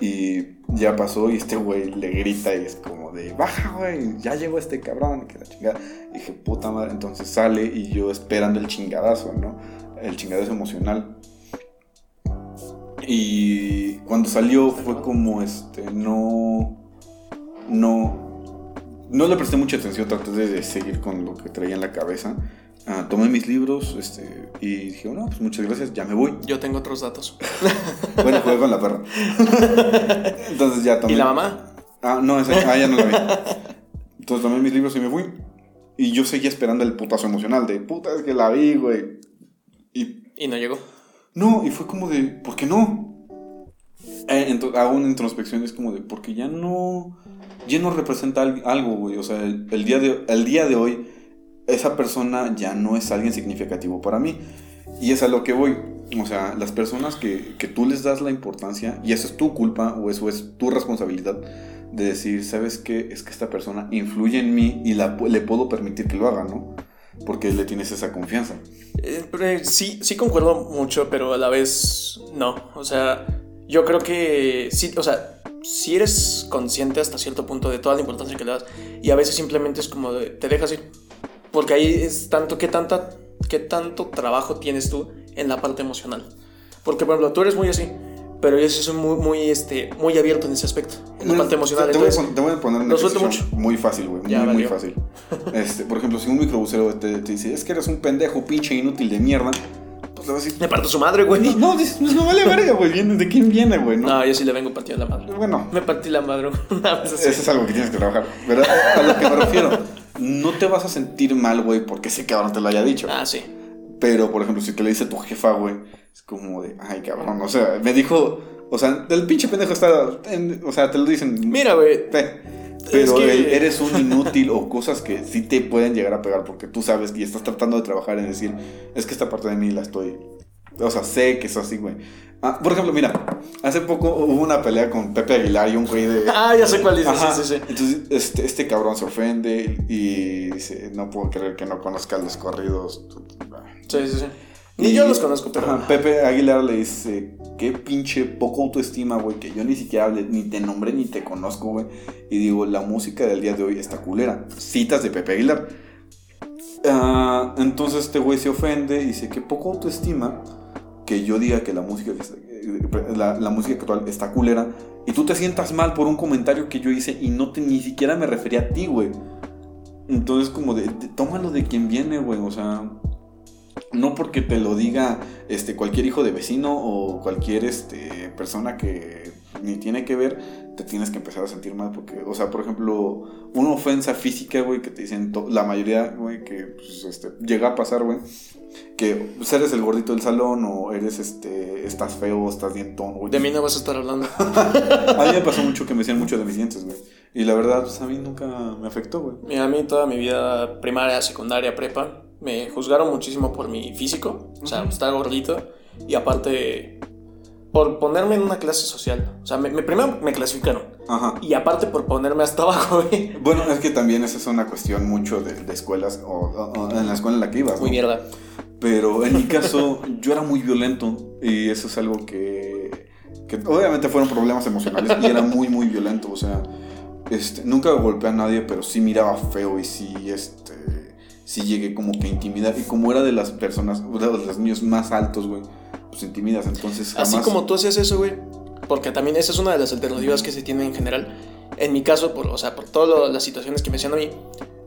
Y ya pasó y este güey le grita y es como de, baja, güey, ya llegó este cabrón, que la chingada. Dije, puta madre, entonces sale y yo esperando el chingadazo, ¿no? El chingadazo emocional. Y cuando salió fue como, este, no, no, no le presté mucha atención, traté de seguir con lo que traía en la cabeza. Ah, tomé mis libros este, y dije, no, pues muchas gracias, ya me voy. Yo tengo otros datos. Bueno, jugué con la perra. Entonces ya tomé. ¿Y la mamá? Ah, no, esa, ah, ya no la vi. Entonces tomé mis libros y me fui. Y yo seguía esperando el putazo emocional de, puta, es que la vi, güey. Y Y no llegó. no, y fue como de, ¿por qué no? Eh, hago una introspección, es como de, porque ya no, ya no representa al- algo, güey. O sea, el, el día de, el día de hoy, esa persona ya no es alguien significativo para mí. Y es a lo que voy. O sea, las personas que, que tú les das la importancia, y eso es tu culpa o eso es tu responsabilidad, de decir, ¿sabes qué? Es que esta persona influye en mí y la, le puedo permitir que lo haga, ¿no? Porque le tienes esa confianza. Eh, sí, sí concuerdo mucho, pero a la vez no. O sea, yo creo que sí, o sea, si eres consciente hasta cierto punto de toda la importancia que le das y a veces simplemente es como te dejas ir. Porque ahí es tanto, ¿qué, tanta, ¿qué tanto trabajo tienes tú en la parte emocional? Porque, por ejemplo, tú eres muy así, pero yo sí soy muy, muy, este, muy abierto en ese aspecto, en la No, parte emocional. Te, te voy a entonces- te voy a poner un lo suelto ejercicio muy fácil, güey. Muy, muy fácil. Este, por ejemplo, si un microbusero te, te dice, es que eres un pendejo, pinche inútil de mierda, pues le vas a decir, Me parto su madre, güey. no, no, pues no vale verga, güey. ¿viene- ¿De quién viene, güey? ¿no? No, yo sí le vengo partiendo la madre. Bueno, Me partí la madre una vez así. eso es algo que tienes que trabajar. Pero a lo que me refiero, no te vas a sentir mal, güey, porque ese cabrón te lo haya dicho. Ah, sí. Pero, por ejemplo, si te lo dice tu jefa, güey, es como de, ay, cabrón, o sea, me dijo, o sea, el pinche pendejo está, en- o sea, te lo dicen. Mira, güey. Pe- Pero que- eres un inútil o cosas que sí te pueden llegar a pegar porque tú sabes y estás tratando de trabajar en decir, es que esta parte de mí la estoy... O sea, sé que es así, güey. Ah, por ejemplo, mira, hace poco hubo una pelea con Pepe Aguilar y un güey de... Ah, ya sé cuál dices. Ajá. Sí, sí, sí. Entonces, este, este cabrón se ofende y dice, no puedo creer que no conozca los corridos. Sí, sí, sí. Ni Y- yo los conozco, pero. Ajá, Pepe Aguilar le dice, qué pinche poco autoestima, güey, que yo ni siquiera le- ni te nombré ni te conozco, güey. Y digo, la música del día de hoy está culera. Citas de Pepe Aguilar. Ah, entonces este güey se ofende y dice, qué poco autoestima que yo diga que la música, eh, la música actual está culera y tú te sientas mal por un comentario que yo hice y no te, ni siquiera me refería a ti, güey. Entonces como de, de- tómalo de quien viene, güey, o sea... no porque te lo diga este, cualquier hijo de vecino o cualquier este, persona que ni tiene que ver, te tienes que empezar a sentir mal. Porque, o sea, por ejemplo, una ofensa física, güey, que te dicen la mayoría, güey, que pues, este, llega a pasar, güey. Que pues, eres el gordito del salón o eres este. Estás feo, estás dientón, güey. De mí no vas a estar hablando. a mí me pasó mucho que me decían mucho de mis dientes, güey. Y la verdad, pues a mí nunca me afectó, güey. Mira, a mí toda mi vida, primaria, secundaria, prepa, me juzgaron muchísimo por mi físico. O sea, estar gordito. Y aparte, por ponerme en una clase social. O sea, me, primero me clasificaron. Ajá. Y aparte por ponerme hasta abajo, güey. Bueno, es que también esa es una cuestión mucho de, escuelas o, en la escuela en la que ibas. Muy mierda. Pero en mi caso, yo era muy violento y eso es algo que, que obviamente fueron problemas emocionales y era muy, muy violento. O sea, este, nunca golpeé a nadie, pero sí miraba feo y sí, este, sí llegué como que a intimidar. Y como era de las personas, de los niños más altos, güey pues intimidas. Entonces, jamás... Así como tú hacías eso, güey. Porque también esa es una de las alternativas que se tienen en general. En mi caso, por, o sea, por todas las situaciones que me hacían a mí,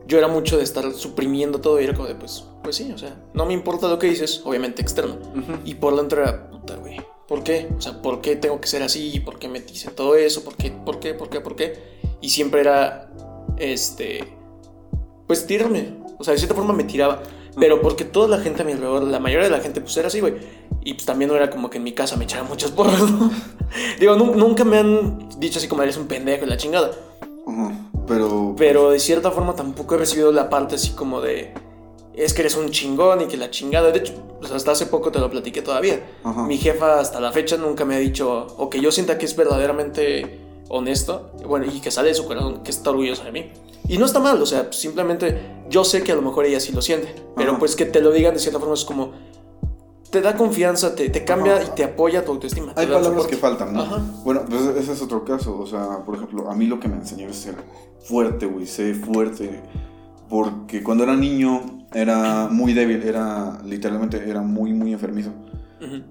yo era mucho de estar suprimiendo todo y era como de, pues, pues sí, o sea, no me importa lo que dices, obviamente externo. Y por dentro era, puta, güey, ¿por qué? O sea, ¿por qué tengo que ser así? ¿Por qué me dicen todo eso? ¿Por qué? ¿Por qué? ¿Por qué? ¿Por qué? Y siempre era, este, pues tirarme. O sea, de cierta forma me tiraba. Pero porque toda la gente a mi alrededor, la mayoría de la gente, pues era así, güey. Y pues también no era como que en mi casa me echaran muchas porras, ¿no? Digo, nunca me han dicho así como eres un pendejo y la chingada. pero. Pero de cierta forma tampoco he recibido la parte así como de. Es que eres un chingón y que la chingada. De hecho, pues hasta hace poco te lo platiqué todavía. Mi jefa hasta la fecha nunca me ha dicho, o que yo sienta que es verdaderamente honesto, bueno, y que sale de su corazón, que está orgullosa de mí. Y no está mal, o sea, simplemente yo sé que a lo mejor ella sí lo siente, pero pues que te lo digan de cierta forma es como, te da confianza, te, te cambia y te apoya tu autoestima. Hay palabras que faltan, ¿no? Bueno, pues ese es otro caso. O sea, por ejemplo, a mí lo que me enseñó es ser fuerte, güey, sé fuerte. Porque cuando era niño era muy débil, era literalmente era muy, muy enfermizo.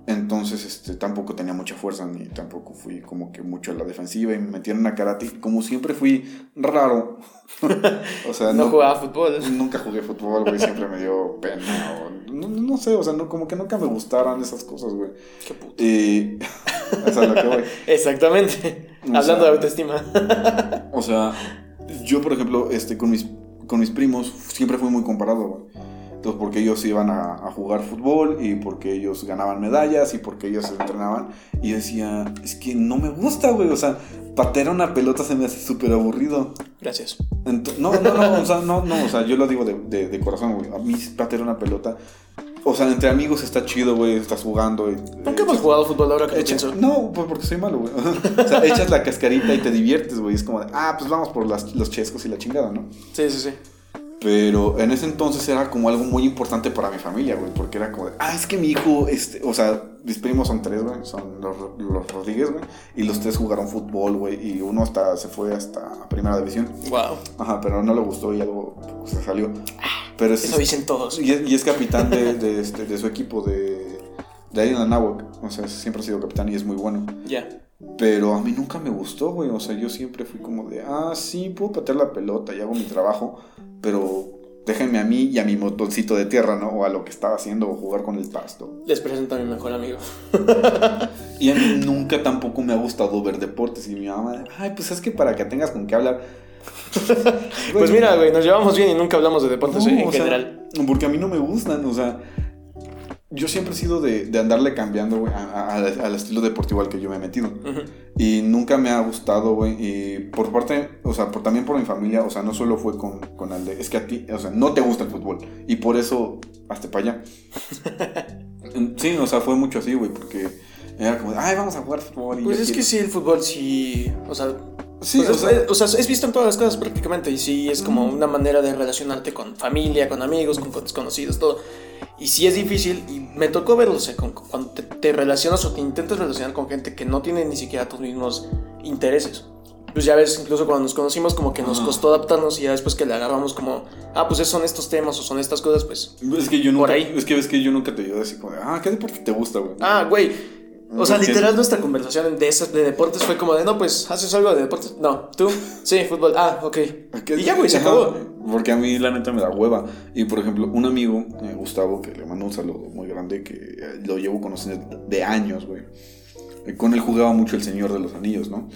Entonces, este, tampoco tenía mucha fuerza, ni tampoco fui como que mucho a la defensiva y me metieron a karate. Como siempre fui raro. o sea, no, jugaba fútbol. Nunca jugué fútbol, güey, siempre me dio pena. O, no, sé, o sea, no, como que nunca me gustaron esas cosas, güey. Qué puto. Y. o lo que voy. Exactamente. Hablando de autoestima. o sea, yo, por ejemplo, este, con mis, con mis primos siempre fui muy comparado, güey. Entonces, porque ellos iban a, jugar fútbol y porque ellos ganaban medallas y porque ellos se entrenaban. Y decía, es que no me gusta, güey. O sea, patear una pelota se me hace súper aburrido. Gracias. no, no, no, o sea, no, no, o sea, yo lo digo de, de, corazón, güey. A mí patear una pelota o sea, entre amigos está chido, güey, estás jugando. Y, ¿Por qué hemos jugado fútbol ahora que pienso? No, pues porque soy malo, güey. o sea, echas la cascarita y te diviertes, güey. Es como de, ah, pues vamos por los chescos y la chingada, ¿no? Sí, sí, sí. Pero en ese entonces era como algo muy importante para mi familia, güey, porque era como de, ah, es que mi hijo, este, o sea, mis primos son tres, güey, son los, los Rodríguez, güey, y los tres jugaron fútbol, güey, y uno hasta se fue hasta primera división. Wow. Ajá, pero no le gustó y algo se salió. Pero Eso dicen todos. Y es, y es capitán de, de, este, de, su equipo de, de ahí en o sea, siempre ha sido capitán y es muy bueno. Ya. Pero a mí nunca me gustó, güey. O sea, yo siempre fui como de, ah, sí, puedo patear la pelota y hago mi trabajo, pero déjenme a mí y a mi motoncito de tierra, ¿no? O a lo que estaba haciendo o jugar con el pasto. Les presento a mi mejor amigo. y a mí nunca tampoco me ha gustado ver deportes. Y mi mamá, ay, pues es que para que tengas con qué hablar. pues mira, güey, nos llevamos bien y nunca hablamos de deportes en general. porque a mí no me gustan, o sea, yo siempre he sido de, de andarle cambiando, güey, al estilo deportivo al que yo me he metido. Y nunca me ha gustado, güey. Y por parte, o sea, por, también por mi familia, o sea, no solo fue con, con el de, es que a ti, o sea, no te gusta el fútbol. Y por eso, hasta para allá. sí, o sea, fue mucho así, güey, porque era como, ay, vamos a jugar fútbol. pues es que sí, el fútbol sí, o sea... Sí, pues o, sea, es, visto en todas las cosas prácticamente y sí es como una manera de relacionarte con familia, con amigos, con desconocidos, todo. Y sí es difícil, y me tocó verlo, o sea, cuando te, relacionas o te intentas relacionar con gente que no tiene ni siquiera tus mismos intereses. Pues ya ves, incluso cuando nos conocimos, como que nos costó adaptarnos y ya después que le agarramos como, ah, pues son estos temas o son estas cosas, pues. Es que yo nunca, por ahí. Es que ves que yo nunca te digo así como, ah, ¿qué deporte te gusta, güey? Ah, güey. O sea, literal nuestra conversación de esas de deportes fue como de, no, pues, ¿haces algo de deportes? No, ¿tú? Sí, fútbol. Ah, ok. Y ya, güey, se acabó. Porque a mí la neta me da hueva. Y por ejemplo, un amigo, eh, Gustavo, que le mando un saludo muy grande, que eh, lo llevo conociendo de años, güey. Eh, Con él jugaba mucho el Señor de los Anillos, ¿no?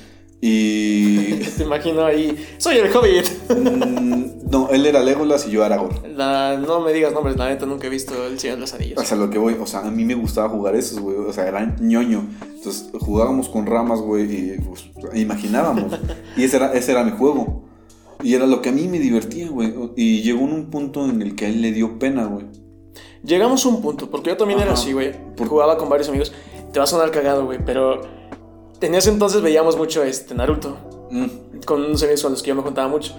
Y... Te imagino ahí, soy el Hobbit. mm, no, él era Legolas y yo Aragorn. La, no me digas nombres, la neta nunca he visto El Señor de los Anillos. O sea, lo que voy, o sea, a mí me gustaba jugar esos, güey. O sea, era ñoño. Entonces jugábamos con ramas, güey, y pues, imaginábamos. y ese era, ese era mi juego. Y era lo que a mí me divertía, güey. Y llegó un punto en el que a él le dio pena, güey. Llegamos a un punto, porque yo también era así, güey. Por- Jugaba con varios amigos. Te va a sonar cagado, güey, pero en ese entonces veíamos mucho este Naruto. Mm. Con unos amigos con los que yo me juntaba mucho.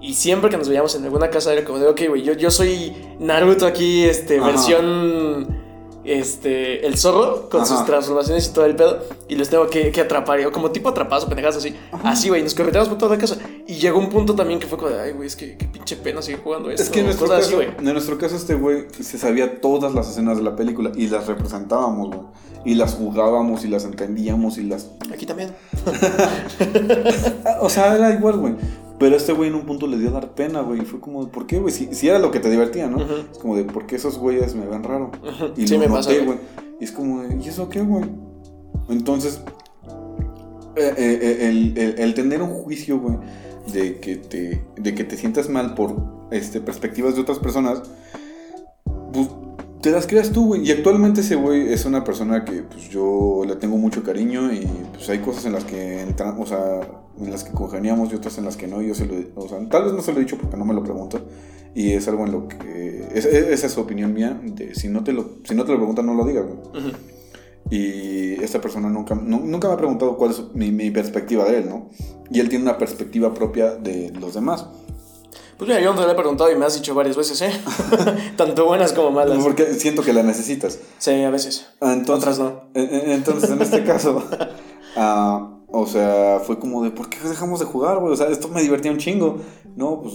Y siempre que nos veíamos en alguna casa era como de, ok, güey, yo, yo soy Naruto aquí, este, Ajá. versión, este, el zorro, con sus transformaciones y todo el pedo. Y los tengo que, que atrapar, o como tipo atrapazo, pendejadas así. Así, güey, nos correteamos por toda la casa. Y llegó un punto también que fue como de, ay, güey, es que qué pinche pena seguir jugando esto. Es que en nuestro, caso, así, güey. en nuestro caso este güey se sabía todas las escenas de la película y las representábamos, güey. Y las jugábamos y las entendíamos y las... Aquí también. O sea, era igual, güey. Pero este güey en un punto le dio a dar pena, güey. Y fue como, ¿por qué, güey? Si, si era lo que te divertía, ¿no? Ujú. Es como de, ¿por qué esos güeyes me ven raro? Y Sí, lo me noté, güey. Y es como, de, ¿y eso qué, güey? Entonces, eh, eh, eh, el, el- el tener un juicio, güey, de que te, de que te sientas mal por este, perspectivas de otras personas, pues te las creas tú, güey. Y actualmente ese güey es una persona que pues yo le tengo mucho cariño y pues hay cosas en las que entran, o sea, en las que congeniamos y otras en las que no. Y yo se lo, o sea, tal vez no se lo he dicho porque no me lo pregunta. Y es algo en lo que, es- es- esa es su opinión mía, de si no te lo, si no te lo preguntan, no lo digas, güey. Y esta persona nunca, nu- nunca me ha preguntado cuál es mi, mi perspectiva de él, ¿no? Y él tiene una perspectiva propia de los demás. Pues mira, yo no te lo he preguntado y me has dicho varias veces, ¿eh? Tanto buenas como malas. Porque siento que la necesitas. Sí, a veces. Entonces, Otras no. en- en- Entonces, en este caso, ah, o sea, fue como de, ¿por qué dejamos de jugar, güey? O sea, esto me divertía un chingo. No, pues,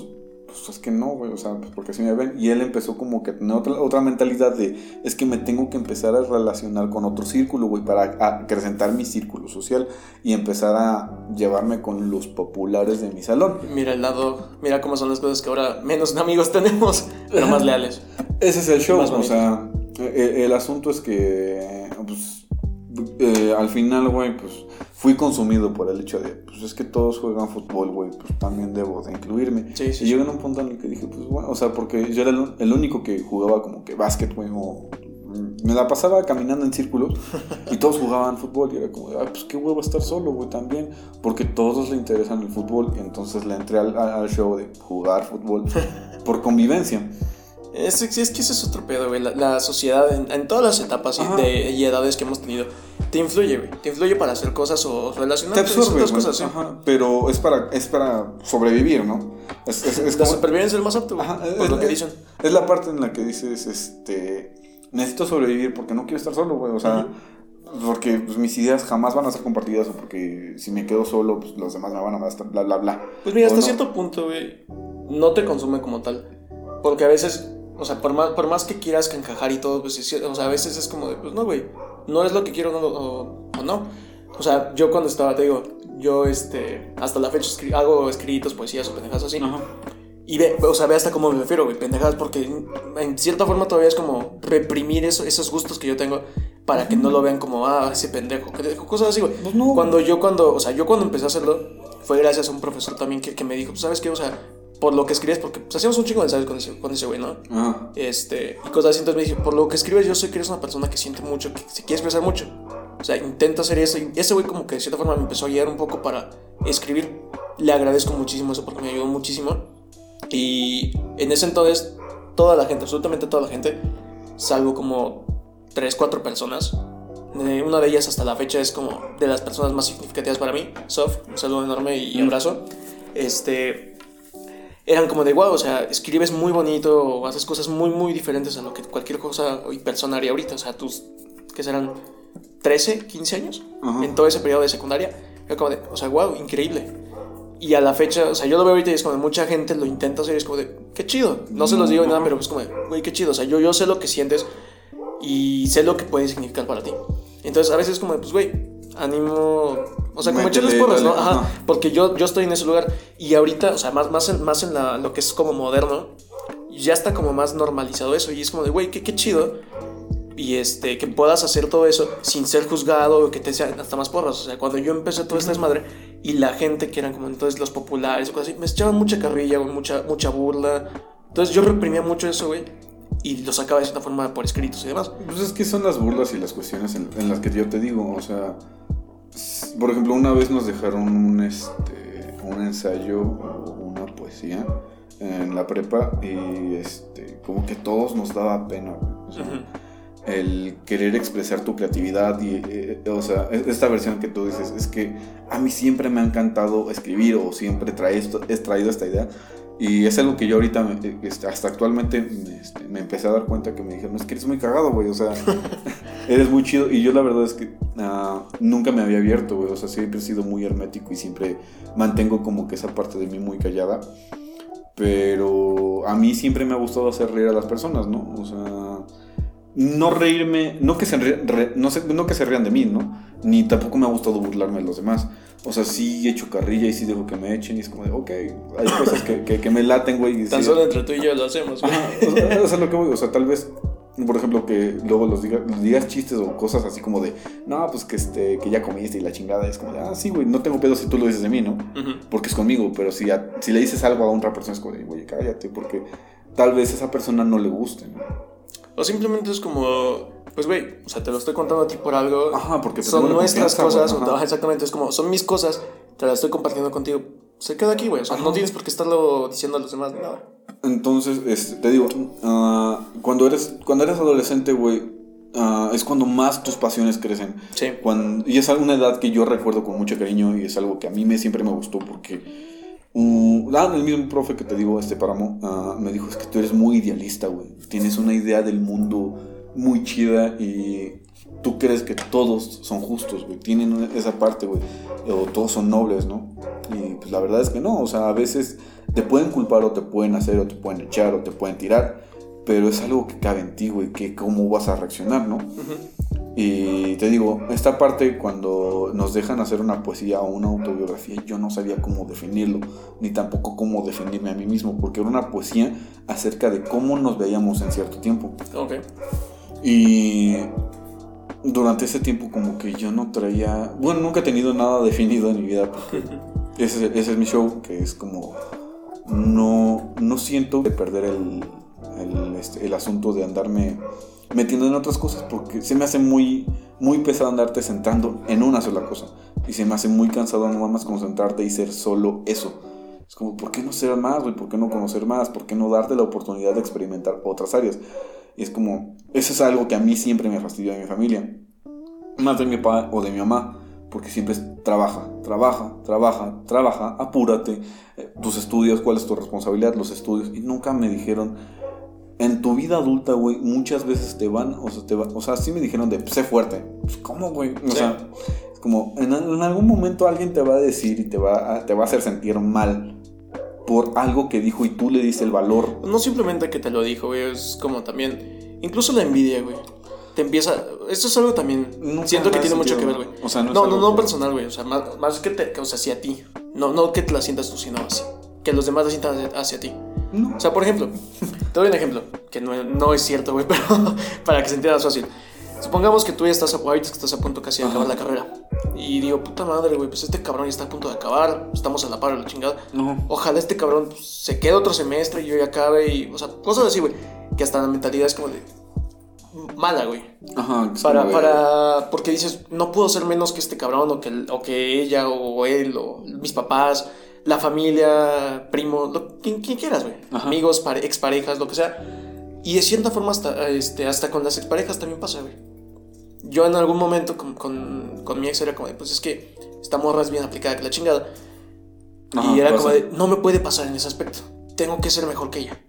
pues es que no, güey, o sea, pues porque así me ven. Y él empezó como que a tener otra, otra mentalidad de, es que me tengo que empezar a relacionar con otro círculo, güey, para acrecentar mi círculo social y empezar a llevarme con los populares de mi salón. Mira el lado, mira cómo son las cosas que ahora menos amigos tenemos, pero más leales. Ese es el show, Más o bonito. sea, el, el asunto es que, pues, eh, al final, güey, pues, fui consumido por el hecho de, pues, es que todos juegan fútbol, güey, pues, también debo de incluirme. Sí, sí, y llegué a un punto en el que dije, pues, bueno, o sea, porque yo era el, el único que jugaba como que básquet, güey, o me la pasaba caminando en círculos y todos jugaban fútbol y era como, ay, pues qué huevo estar solo, güey, también, porque todos le interesan el fútbol y entonces le entré al, al show de jugar fútbol por convivencia. Es, que ese es otro pedo, güey. La, la sociedad, en, en todas las etapas y, Ajá. de, y edades que hemos tenido, te influye, güey. Te influye para hacer cosas o Te relacionarte absorbe, otras cosas, sí. Ajá, pero es para, es para sobrevivir, ¿no? Es, es, es La como- supervivencia es el más apto, güey. Ajá, por es, lo que dicen. es la parte en la que dices, este, necesito sobrevivir porque no quiero estar solo, güey. O sea, porque pues, mis ideas jamás van a ser compartidas o porque si me quedo solo, pues los demás me van a estar bla, bla, bla. Pues mira, hasta no. cierto punto, güey, no te consume como tal. Porque a veces, o sea, por más, por más que quieras que encajar y todo, pues, es- o sea, a veces es como de, pues no, güey, no es lo que quiero no, o, o no. O sea, yo cuando estaba, te digo, yo, este, hasta la fecha escri- hago escritos, poesías o pendejadas así. Ajá. Y ve, o sea, ve hasta cómo me refiero, güey, pendejadas, porque en cierta forma todavía es como reprimir eso- esos gustos que yo tengo para que no lo vean como, ah, ese pendejo, que- cosas así, güey. Pues no. Cuando yo, cuando, o sea, yo cuando empecé a hacerlo, fue gracias a un profesor también que, que me dijo, pues, ¿sabes qué? O sea, por lo que escribes, porque pues, hacíamos un chingo de ensayos con ese, con ese güey, ¿no? Este, y cosas así, entonces me dijo, por lo que escribes, yo sé que eres una persona que siente mucho, que se quiere expresar mucho. O sea, intenta hacer eso. Y ese güey como que de cierta forma me empezó a guiar un poco para escribir. Le agradezco muchísimo eso porque me ayudó muchísimo. Y en ese entonces, toda la gente, absolutamente toda la gente, salvo como 3, 4 personas, eh, una de ellas hasta la fecha es como de las personas más significativas para mí, Sof, un saludo enorme y Mm. abrazo. Este, eran como de wow, o sea, escribes muy bonito o haces cosas muy, muy diferentes a lo que cualquier cosa y persona haría ahorita. O sea, tus, que serán 13, 15 años Ajá. en todo ese periodo de secundaria. Era como de, o sea, wow, increíble. Y a la fecha, o sea, yo lo veo ahorita y es como de mucha gente lo intenta hacer y es como de, qué chido. No se los digo ni nada, pero es como de, güey, qué chido. O sea, yo, yo sé lo que sientes y sé lo que puede significar para ti. Entonces a veces como, pues, güey, ánimo... O sea, como echarles porras, ¿no? Ajá. ajá. Porque yo, yo estoy en ese lugar y ahorita, o sea, más, más en, más en la, lo que es como moderno, ya está como más normalizado eso y es como de, güey, qué, qué chido. Y este, que puedas hacer todo eso sin ser juzgado o que te sean hasta más porras. O sea, cuando yo empecé todo este desmadre y la gente que eran como entonces los populares o cosas así, me echaban mucha carrilla, güey, mucha, mucha burla. Entonces yo reprimía mucho eso, güey. Y lo sacaba de cierta forma por escritos y demás. Pues es que son las burlas y las cuestiones en, en las que yo te digo, o sea, por ejemplo, una vez nos dejaron un, este, un ensayo o una poesía en la prepa y este, como que todos nos daba pena. O sea, el querer expresar tu creatividad y, eh, o sea, es- esta versión que tú dices, es que a mí siempre me ha encantado escribir o siempre trae esto, he traído esta idea. Y es algo que yo ahorita, me- este, hasta actualmente, me, este, me empecé a dar cuenta que me dijeron, es que eres muy cagado, güey, o sea, eres muy chido. Y yo la verdad es que ah, nunca me había abierto, güey, o sea, siempre he sido muy hermético y siempre mantengo como que esa parte de mí muy callada. Pero a mí siempre me ha gustado hacer reír a las personas, ¿no? O sea, no reírme, no que se, re- no, sé- no que se rían de mí, ¿no? Ni tampoco me ha gustado burlarme de los demás. O sea, sí he hecho carrilla y sí dejo que me echen y es como de, ok, hay cosas que, que, que me laten, güey. Tan sí- solo entre tú y yo lo hacemos, güey. O sea, o sea, lo que voy, o sea, tal vez, por ejemplo, que luego los diga- los digas chistes o cosas así como de, no, pues que este, que ya comiste y la chingada, es como de, ah, sí, güey, no tengo pedo si tú lo dices de mí, ¿no? Porque es conmigo, pero si, a- si le dices algo a otra persona es como de, oye, cállate, porque tal vez a esa persona no le guste, ¿no? O simplemente es como, pues, güey, o sea, te lo estoy contando a ti por algo. Ajá, porque te son nuestras cosas. güey, o- ajá. exactamente, es como, son mis cosas, te las estoy compartiendo contigo. Se queda aquí, güey. O sea, no tienes por qué estarlo diciendo a los demás ni nada. Entonces, este, te digo, ah, cuando, eres, cuando eres adolescente, güey, ah, es cuando más tus pasiones crecen. Sí. Cuando, y es una edad que yo recuerdo con mucho cariño y es algo que a mí me, siempre me gustó porque ah, el mismo profe que te digo, este Páramo, ah, me dijo, es que tú eres muy idealista, güey. Tienes una idea del mundo muy chida y tú crees que todos son justos, güey. Tienen esa parte, güey. O todos son nobles, ¿no? Y pues la verdad es que no. O sea, a veces te pueden culpar o te pueden hacer o te pueden echar o te pueden tirar. Pero es algo que cabe en ti, güey. Que cómo vas a reaccionar, ¿no? Y te digo, esta parte cuando nos dejan hacer una poesía o una autobiografía, yo no sabía cómo definirlo, ni tampoco cómo definirme a mí mismo, porque era una poesía acerca de cómo nos veíamos en cierto tiempo. Ok. Y durante ese tiempo como que yo no traía, bueno, nunca he tenido nada definido en mi vida, porque ese, ese es mi show, que es como, no, no siento de perder el, el, este, el asunto de andarme metiendo en otras cosas, porque se me hace muy, muy pesado andarte centrando en una sola cosa, y se me hace muy cansado nada más concentrarte y ser solo eso. Es como, ¿por qué no ser más, güey? ¿Por qué no conocer más? ¿Por qué no darte la oportunidad de experimentar otras áreas? Y es como, eso es algo que a mí siempre me fastidió de mi familia. Más de mi papá o de mi mamá. Porque siempre es trabaja, trabaja, trabaja, trabaja, apúrate. eh, tus estudios, cuál es tu responsabilidad, los estudios. Y nunca me dijeron, en tu vida adulta, güey, muchas veces te van, o sea, te va, o sea, sí me dijeron de, sé fuerte. Pues, ¿Cómo, güey? O Sí. sea, es como, en, en algún momento alguien te va a decir y te va a, te va a hacer sentir mal por algo que dijo y tú le diste el valor No simplemente que te lo dijo, güey. Es como también. Incluso la envidia, güey. Te empieza. Esto es algo también. Nunca siento que tiene mucho que ver, güey. o sea, no no, no, no que- personal, güey. O sea, más, más que te. O sea, hacia ti. No, no que te la sientas tú, sino así. Que los demás la sientan hacia, hacia ti. No. O sea, por ejemplo, te doy un ejemplo. Que no, no es cierto, güey, pero para que se entienda fácil. Supongamos que tú ya estás a, ahorita que estás a punto casi de acabar la carrera. Y digo, puta madre, güey, pues este cabrón ya está a punto de acabar. Estamos a la par de la chingada. No. Ojalá este cabrón pues, se quede otro semestre y yo ya acabe y, o sea, cosas así, güey. Que hasta la mentalidad es como de mala, güey. Ajá, Para, como para, porque dices, no puedo ser menos que este cabrón o que, o que ella o él o mis papás, la familia, primo, lo, quien, quien quieras, güey. Amigos, pare- exparejas, lo que sea. Y de cierta forma hasta, este, hasta con las exparejas también pasa, güey. Yo en algún momento con, con, con mi ex era como de, pues es que esta morra es bien aplicada que la chingada. Ajá, y era como de, no me puede pasar en ese aspecto. Tengo que ser mejor que ella.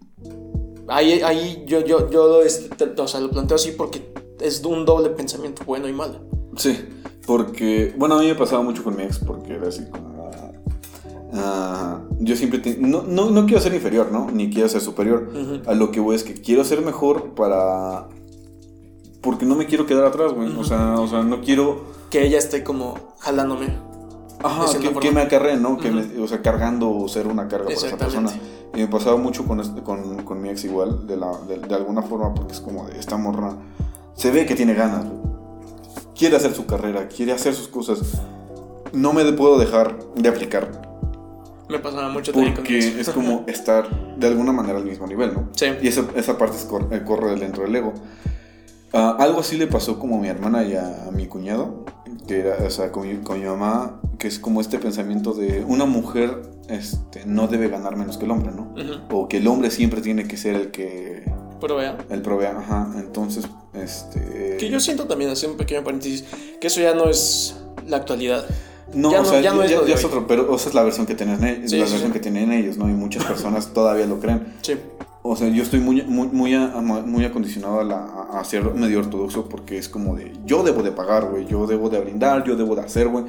Ahí, ahí yo, yo, yo este, o sea, lo planteo así porque es un doble pensamiento, bueno y malo. Sí, porque, bueno, a mí me pasaba mucho con mi ex porque era así como... ah, yo siempre... te- no, no, no quiero ser inferior, ¿no? Ni quiero ser superior. Ujú. A lo que voy es que quiero ser mejor para... porque no me quiero quedar atrás, güey. O sea, o sea, no quiero Que ella esté como jalándome. Ajá, que, que me acarree, ¿no? Que me, o sea, cargando o ser una carga para esa persona. Y me pasaba mucho con, este- con, con mi ex igual, de, la, de, de alguna forma, porque es como de esta morra. Se ve que tiene ganas, güey. Quiere hacer su carrera, quiere hacer sus cosas. No me puedo dejar de aplicar, Me pasaba mucho también con porque eso. es como estar de alguna manera al mismo nivel, ¿no? Sí. Y esa, esa parte es cor- eh, corre dentro del ego. Ah, algo así le pasó como a mi hermana y a, a mi cuñado, que era, o sea, con mi, con mi mamá, que es como este pensamiento de una mujer este, no debe ganar menos que el hombre, ¿no? Ujú. O que el hombre siempre tiene que ser el que Pero vea. el provea, ajá. Entonces, este Que yo siento también, hacer un pequeño paréntesis, que eso ya no es la actualidad. No, ya o no- sea, ya no es ya- ya otro, pero esa es la versión que tienen, e- Sí, la sí, versión sí. que tienen ellos, ¿no? Y muchas personas todavía lo creen. Sí. O sea, yo estoy muy, muy, muy, a- muy acondicionado a, la- a- ser medio ortodoxo porque es como de, yo debo de pagar, güey, yo debo de brindar, yo debo de hacer, güey,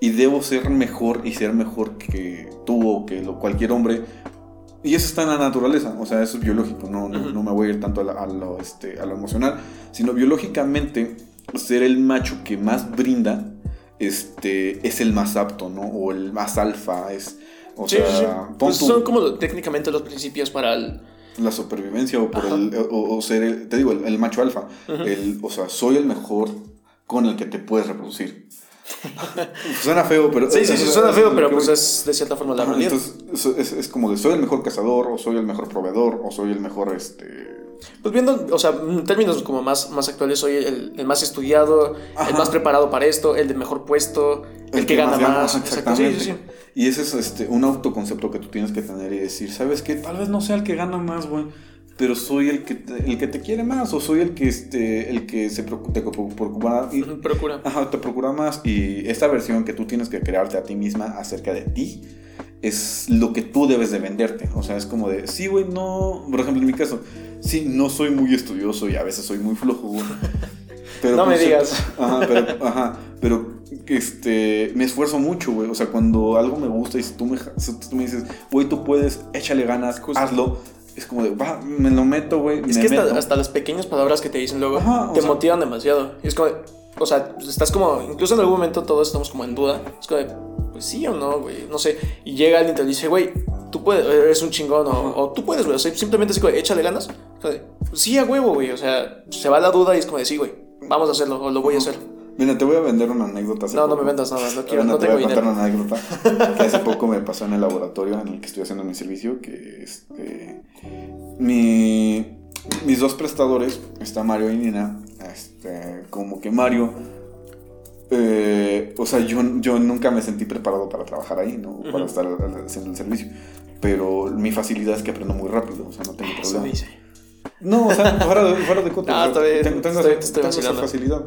y debo ser mejor y ser mejor que tú o que lo, cualquier hombre. Y eso está en la naturaleza, o sea, eso es biológico, no, no, Ujú. no me voy a ir tanto a, la- a lo, este, a lo emocional, sino biológicamente ser el macho que más brinda este, es el más apto, ¿no? O el más alfa, es... O Sí, sea, sí, Pues son como técnicamente los principios para el... la supervivencia o por el o, o ser el, te digo el, el macho alfa. El o sea soy el mejor con el que te puedes reproducir. Suena feo pero Sí, sí, sí, es- suena feo, pero pues es de cierta forma la realidad. entonces es, es- es como de soy el mejor cazador o soy el mejor proveedor o soy el mejor este Pues viendo, o sea, términos como más, más actuales, soy el, el más estudiado, el más preparado para esto, el de mejor puesto, el, que, gana más. sí, sí, sí. y ese es este un autoconcepto que tú tienes que tener y decir sabes qué tal vez no sea el que gana más güey pero soy el que te, el que te quiere más o soy el que este el que se preocupa, te preocupa y- Ujú, Procura. Ajá, te procura más y esta versión que tú tienes que crearte a ti misma acerca de ti es lo que tú debes de venderte. O sea, es como de, sí, güey, no, por ejemplo, en mi caso, sí, no soy muy estudioso y a veces soy muy flojo, güey. Pero No me pues, digas. Ajá, pero, ajá, pero este, me esfuerzo mucho, güey. O sea, cuando algo me gusta y si tú me, si tú me dices, güey, tú puedes, échale ganas, Justo. hazlo. Es como de, va, me lo meto, güey. Es me que hasta, meto. hasta las pequeñas palabras que te dicen luego Ajá, te sea- motivan demasiado. Y es como, de- o sea, estás como, incluso en algún momento todos estamos como en duda. Es como, de, pues sí o no, güey, no sé. Y llega alguien y te dice, güey, tú puedes, eres un chingón, o, o tú puedes, güey. O sea, simplemente así como, échale ganas. Es pues sí, a huevo, güey. O sea, se va la duda y es como de, sí, güey, vamos a hacerlo, o lo voy a hacer. Mira, te voy a vender una anécdota. hace No, no me vendas nada, no quiero, Bueno, no te tengo voy a dinero. contar una anécdota que hace poco me pasó en el laboratorio en el que estoy haciendo mi servicio, que este, mi, mis dos prestadores, está Mario y Nina, este, como que Mario, eh, o sea, yo, yo nunca me sentí preparado para trabajar ahí, ¿no? Para Ujú. estar haciendo el servicio. Pero mi facilidad es que aprendo muy rápido, o sea, no tengo Eso problema. dice. No, o sea, fuera de, fuera de coto, No, está bien, tengo, tengo estoy- esa- estoy tengo esa facilidad.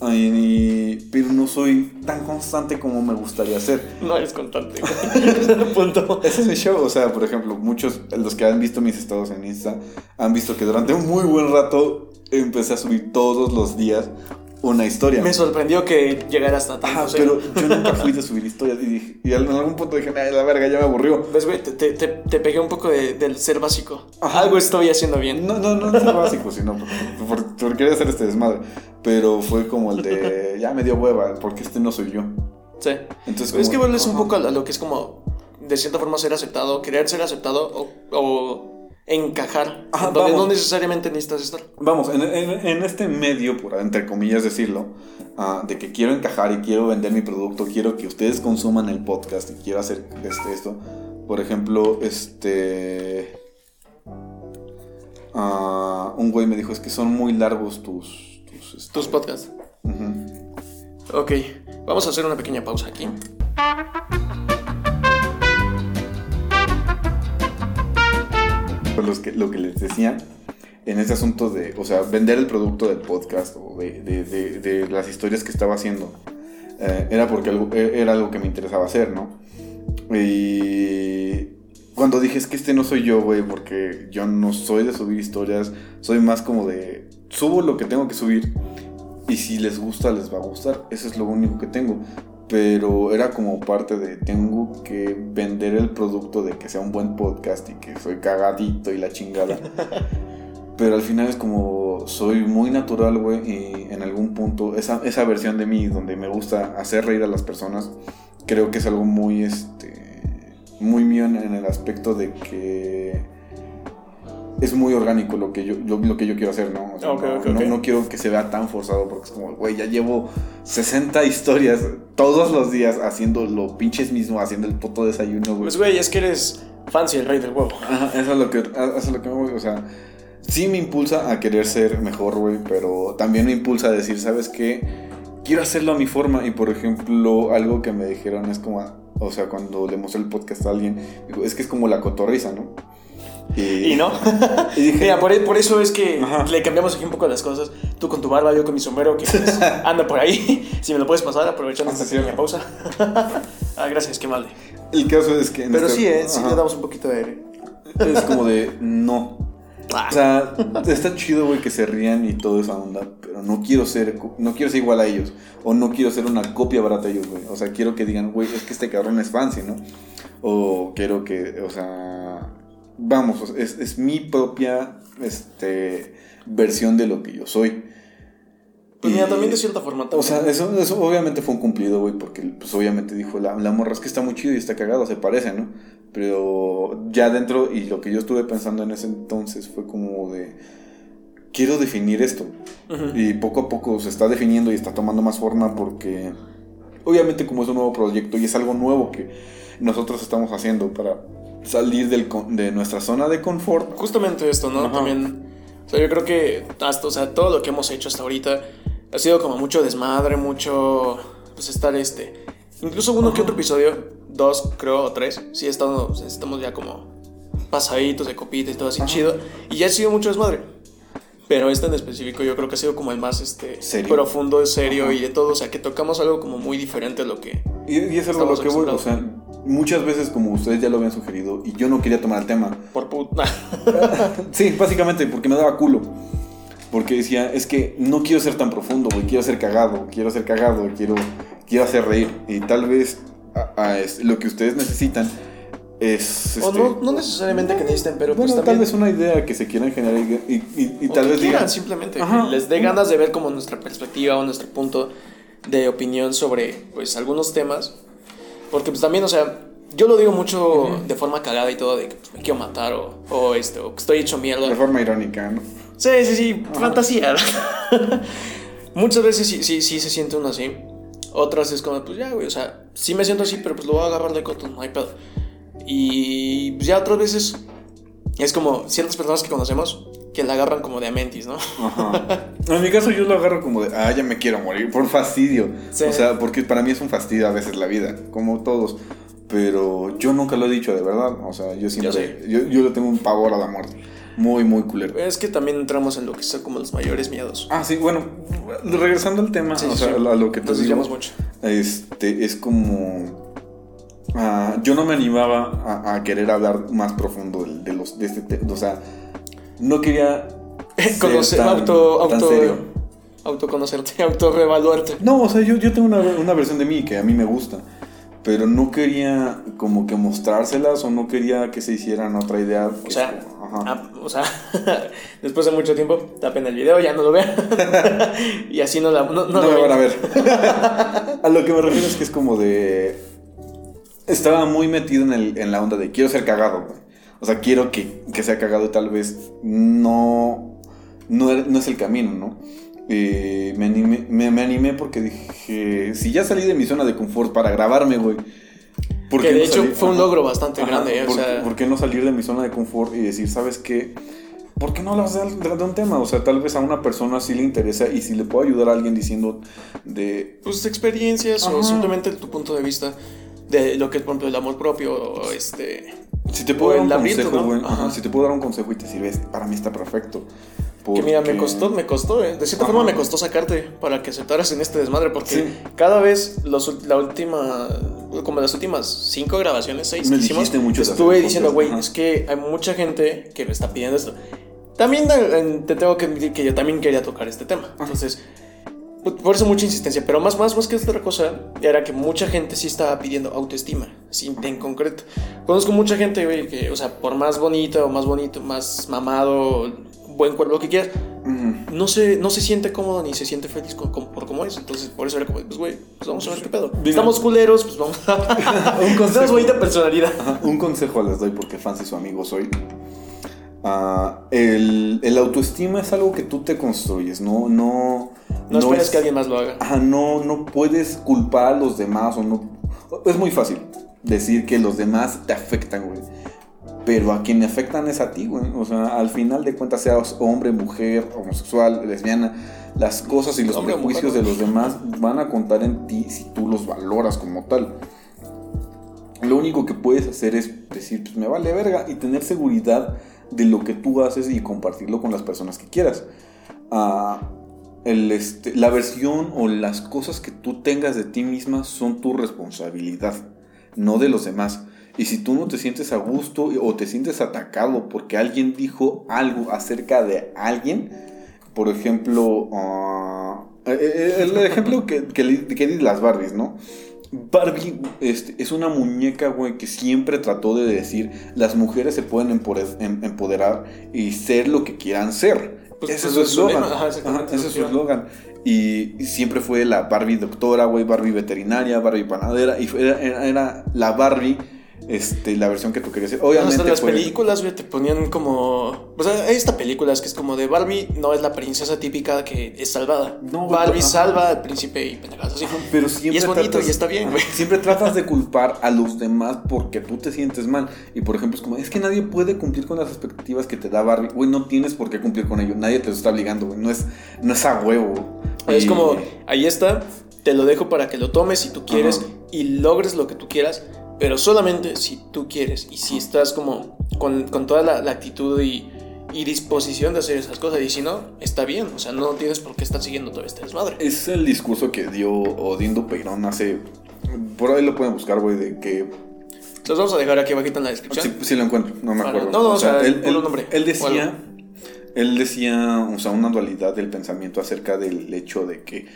Ay, pero no soy tan constante como me gustaría ser. No eres constante. Punto. Ese es mi show, o sea, por ejemplo, muchos, los que han visto mis estados en Insta, han visto que durante un muy buen rato empecé a subir todos los días una historia. Me sorprendió que llegara hasta tanto. Ajá, pero yo nunca fui de subir historias y, dije- y en algún punto dije, ay, la verga, ya me aburrió. ¿Ves, güey? Te, te, te, pegué un poco de- del ser básico. Ajá. Algo estoy haciendo bien. No, no, no es el básico, sino por, por- por querer hacer este desmadre. Pero fue como el de, ya me dio hueva, porque este no soy yo. Sí. Entonces, es que vuelves un ajá. poco a lo que es como, de cierta forma, ser aceptado, querer ser aceptado o, o encajar. Ajá, donde vamos. no necesariamente necesitas estar. Vamos, en, en- en este medio, por entre comillas decirlo, ah, de que quiero encajar y quiero vender mi producto, quiero que ustedes consuman el podcast y quiero hacer este, esto. Por ejemplo, este... ah, un güey me dijo, es que son muy largos tus... Tus, este, Tus podcasts. ujú. Ok, vamos a hacer una pequeña pausa aquí. Pues los que, lo que les decía en ese asunto de, o sea, vender el producto del podcast o de, de- de- de las historias que estaba haciendo, eh, era porque algo, e- era algo que me interesaba hacer, ¿no? Y cuando dije, es que este no soy yo, güey, porque yo no soy de subir historias, soy más como de, subo lo que tengo que subir y si les gusta, les va a gustar, eso es lo único que tengo. Pero era como parte de, tengo que vender el producto de que sea un buen podcast y que soy cagadito y la chingada. Pero al final es como soy muy natural, güey, y en algún punto esa, esa versión de mí donde me gusta hacer reír a las personas, creo que es algo muy, este, muy mío en, en el aspecto de que es muy orgánico lo que yo, lo, lo que yo quiero hacer, ¿no? O sea, Ok, no, no- quiero que se vea tan forzado porque es como, güey, ya llevo 60 historias todos los días haciendo lo pinches mismo, haciendo el puto desayuno, güey. Pues, güey, es que eres fancy el rey del huevo. Ajá, eso es lo que, eso es lo que me voy, o sea, sí me impulsa a querer ser mejor, güey, pero también me impulsa a decir, ¿sabes qué? Quiero hacerlo a mi forma y, por ejemplo, algo que me dijeron es como, o sea, cuando le mostré el podcast a alguien, es que es como la cotorriza, ¿no? Y no. Y dije, Mira, por, por eso es que Ajá. le cambiamos aquí un poco las cosas. Tú con tu barba, yo con mi sombrero, que pues, anda por ahí. Si me lo puedes pasar, aprovechando pequeña sí. pausa. ah, gracias, qué amable. el caso es que... Pero este- sí, ¿eh? Sí le damos un poquito de aire. Es como de, no. Ah, O sea, está chido, güey, que se rían y toda esa onda, pero no quiero ser, no quiero ser igual a ellos, o no quiero ser una copia barata de ellos, güey. O sea, quiero que digan, güey, es que este cabrón es fancy, ¿no? O quiero que, o sea, vamos, o es, es mi propia, este, versión de lo que yo soy. pues mira, también de cierta forma. o también. sea, eso, eso obviamente fue un cumplido, güey, porque pues obviamente dijo, la, la morra es que está muy chido y está cagado, se parece, ¿no? Pero ya dentro, y lo que yo estuve pensando en ese entonces fue como de, quiero definir esto. Y poco a poco se está definiendo y está tomando más forma porque, obviamente como es un nuevo proyecto y es algo nuevo que nosotros estamos haciendo para salir del, de nuestra zona de confort. Justamente esto, ¿no? Ajá. También. O sea, yo creo que hasta, o sea, todo lo que hemos hecho hasta ahorita ha sido como mucho desmadre, mucho. Pues estar este. Incluso uno que otro episodio, dos, creo, o tres, sí estamos, estamos ya como pasaditos de copita y todo así chido. Y ya ha sido mucho desmadre. Pero este en específico yo creo que ha sido como el más este, Serio. profundo, serio Ajá. y de todo. O sea, que tocamos algo como muy diferente a lo que. Y, y eso es lo que voy, o sea, muchas veces como ustedes ya lo habían sugerido y yo no quería tomar el tema. Por puta. Sí, básicamente porque me daba culo. Porque decía, es que no quiero ser tan profundo, güey, quiero ser cagado, quiero ser cagado, quiero, quiero hacer reír. Y tal vez a- a es- lo que ustedes necesitan es... o este, no, no necesariamente que necesiten, pero pues bueno, también. tal vez una idea que se quieran generar y, y- y- y O tal que vez quieran, digan... simplemente Ajá. que les dé ganas de ver como nuestra perspectiva o nuestro punto de opinión sobre pues algunos temas porque pues también o sea yo lo digo mucho de forma cagada y todo de que pues, me quiero matar o, o este o que estoy hecho mierda. De forma irónica, ¿no? sí sí sí fantasía muchas veces sí, sí sí se siente uno así. Otras es como pues ya güey o sea sí me siento así pero pues lo voy a agarrar de coto no hay pedo. Y pues ya otras veces es como ciertas personas que conocemos que la agarran como de amentis, ¿no? Ajá. En mi caso yo lo agarro como de, ah, ya me quiero morir, por fastidio. Sí. O sea, porque para mí es un fastidio a veces la vida, como todos. Pero yo nunca lo he dicho de verdad. O sea, yo siempre, yo, yo le tengo un pavor a la muerte. Muy, muy culero. Es que también entramos en lo que son como los mayores miedos. Ah, sí, bueno, regresando al tema, Sí, o sí, sea, a lo que te Nos digo, mucho. este, es como... ah, yo no me animaba a, a querer hablar más profundo de los, de este tema. O sea, no quería... Conocer, tan- auto, tan auto, serio. autoconocerte, autorrevaluarte. No, o sea, yo, yo tengo una, una versión de mí que a mí me gusta. Pero no quería como que mostrárselas o no quería que se hicieran otra idea. O sea, Ajá. ah, o sea, después de mucho tiempo, tapen el video, ya no lo vean. y así no, la, no, no no lo me ven. van a ver. a lo que me refiero es que es como de. Estaba muy metido en, el, en la onda de quiero ser cagado, güey. O sea, quiero que, que sea cagado y tal vez no. No, no es el camino, ¿no? Eh, me, animé, me, me animé porque dije: Si ya salí de mi zona de confort para grabarme, güey. ¿por Que de no hecho salir? fue un logro bastante Ajá, grande, ¿eh? o ¿por, sea, por qué no salir de mi zona de confort y decir, ¿sabes qué? ¿Por qué no hablas de, de- de un tema? O sea, tal vez a una persona sí le interesa y si le puedo ayudar a alguien diciendo de... pues experiencias o simplemente tu punto de vista de lo que es, por ejemplo, el amor propio o este... Si te puedo dar un consejo, ¿no? güey. Ajá. ajá, Si te puedo dar un consejo y te sirve, para mí está perfecto. Que mira, me Porque- costó, me costó, ¿eh? De cierta Ajá. forma me costó sacarte para que aceptaras en este desmadre, porque Sí. cada vez los, la última, como las últimas cinco grabaciones, seis Me que hicimos, mucho estuve diciendo, güey, ajá. es que hay mucha gente que me está pidiendo esto. También eh, te tengo que admitir que yo también quería tocar este tema. Entonces, por- eso mucha insistencia, pero más, más, más que otra cosa, era que mucha gente sí estaba pidiendo autoestima, así en concreto. Conozco mucha gente, güey, que, o sea, por más bonito o más bonito, más mamado, buen cuerpo, lo que quieras, no, se, no se siente cómodo ni se siente feliz por cómo es. Entonces, por eso era como, pues, güey, pues vamos a ver qué pedo. Estamos culeros, pues vamos a. un consejo. bonita personalidad. un consejo les doy porque fans y su amigo soy. Ah, el, el, autoestima es algo que tú te construyes, no, no, no, esperes que alguien más lo haga. Ajá, no, no puedes culpar a los demás o no. Es muy fácil decir que los demás te afectan, güey. Pero a quien me afectan es a ti, güey. O sea, al final de cuentas, seas hombre, mujer, homosexual, lesbiana, las cosas y los prejuicios de los demás van a contar en ti si tú los valoras como tal. Lo único que puedes hacer es decir, pues me vale verga y tener seguridad de lo que tú haces y compartirlo con las personas que quieras. Ah, este, la versión o las cosas que tú tengas de ti misma son tu responsabilidad, no de los demás. Y si tú no te sientes a gusto o te sientes atacado porque alguien dijo algo acerca de alguien, por ejemplo, ah, eh, eh, el ejemplo que, que, que las Barbies, ¿no? Barbie este, es una muñeca, güey, que siempre trató de decir, las mujeres se pueden em, empoderar y ser lo que quieran ser. Pues, ese es pues, su eslogan. Ese es su eslogan. Y, siempre fue la Barbie doctora, güey, Barbie veterinaria, Barbie panadera. Y era, era la Barbie este, la versión que tú querías hacer. Obviamente. las películas, güey, te ponían como. O sea, hay esta película es que es como de Barbie, no es la princesa típica que es salvada. No, Barbie salva al príncipe y pendejadas así. Pero siempre. Y es bonito y está bien, güey. Siempre tratas de culpar a los demás porque tú te sientes mal. Y por ejemplo, es como, es que nadie puede cumplir con las expectativas que te da Barbie. Güey, no tienes por qué cumplir con ello. Nadie te lo está obligando, güey. No es, no es a huevo. Es como, ahí está, te lo dejo para que lo tomes si tú quieres y logres lo que tú quieras pero solamente si tú quieres y si estás como con, toda la, actitud y, disposición de hacer esas cosas. Y si no, está bien. O sea, no tienes por qué estar siguiendo todo este desmadre. Es el discurso que dio Odindo Peirón hace. Por ahí lo pueden buscar, güey, de que. Los vamos a dejar aquí abajito en la descripción. Sí, lo encuentro, no me acuerdo. No, no, o, sea, él, nombre. él decía. Él decía, o sea, una dualidad del pensamiento acerca del hecho de que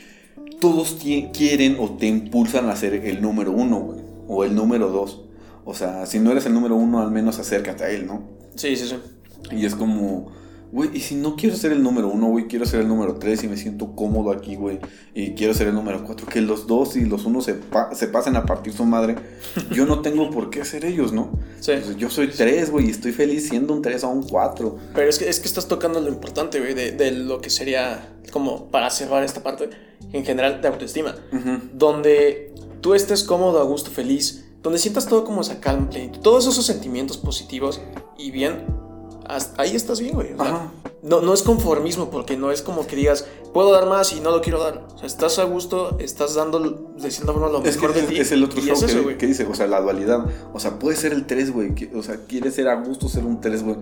todos quieren o te impulsan a ser el número uno, güey o el número dos. O sea, si no eres el número uno, al menos acércate a él, ¿no? Sí, sí, sí. Y es como, güey, y si no quiero ser el número uno, güey, quiero ser el número tres y me siento cómodo aquí, güey, y quiero ser el número cuatro, que los dos y los unos se, se pasen a partir su madre, yo no tengo por qué ser ellos, ¿no? Sí. yo soy tres, güey, y estoy feliz siendo un tres o un cuatro. Pero es que, es que estás tocando lo importante, güey, de, de lo que sería, como para cerrar esta parte, en general, de autoestima, donde tú estés cómodo, a gusto, feliz, donde sientas todo como esa calma, todos esos sentimientos positivos y bien, ahí estás bien, güey. no, no es conformismo, porque no es como que digas, puedo dar más y no lo quiero dar. O sea, estás a gusto, estás dando de cierta forma lo mejor de ti. Es el otro show que, dice, o sea, la dualidad. O sea, puede ser el 3, güey. O sea, quiere ser a gusto ser un 3, güey.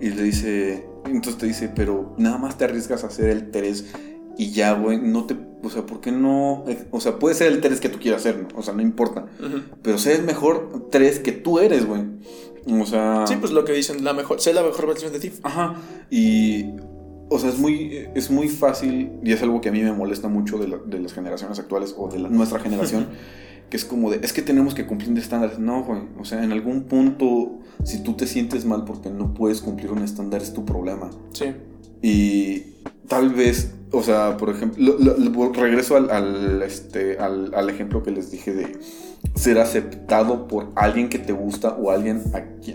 Y le dice, entonces te dice, pero nada más te arriesgas a ser el 3 y ya, güey, no te. O sea, ¿por qué no? O sea, puede ser el 3 que tú quieras hacer, ¿no? O sea, no importa. Pero sé el mejor 3 que tú eres, güey. O sea. Sí, pues lo que dicen, la mejor, sé la mejor versión de ti. Ajá. Y. O sea, es muy, es muy fácil, y es algo que a mí me molesta mucho de, las generaciones actuales o de nuestra generación, que es como de, es que tenemos que cumplir de estándares. No, güey. O sea, en algún punto, si tú te sientes mal porque no puedes cumplir un estándar, es tu problema. Sí. Y tal vez o sea, por ejemplo, regreso al, este, al, ejemplo que les dije de ser aceptado por alguien que te gusta o alguien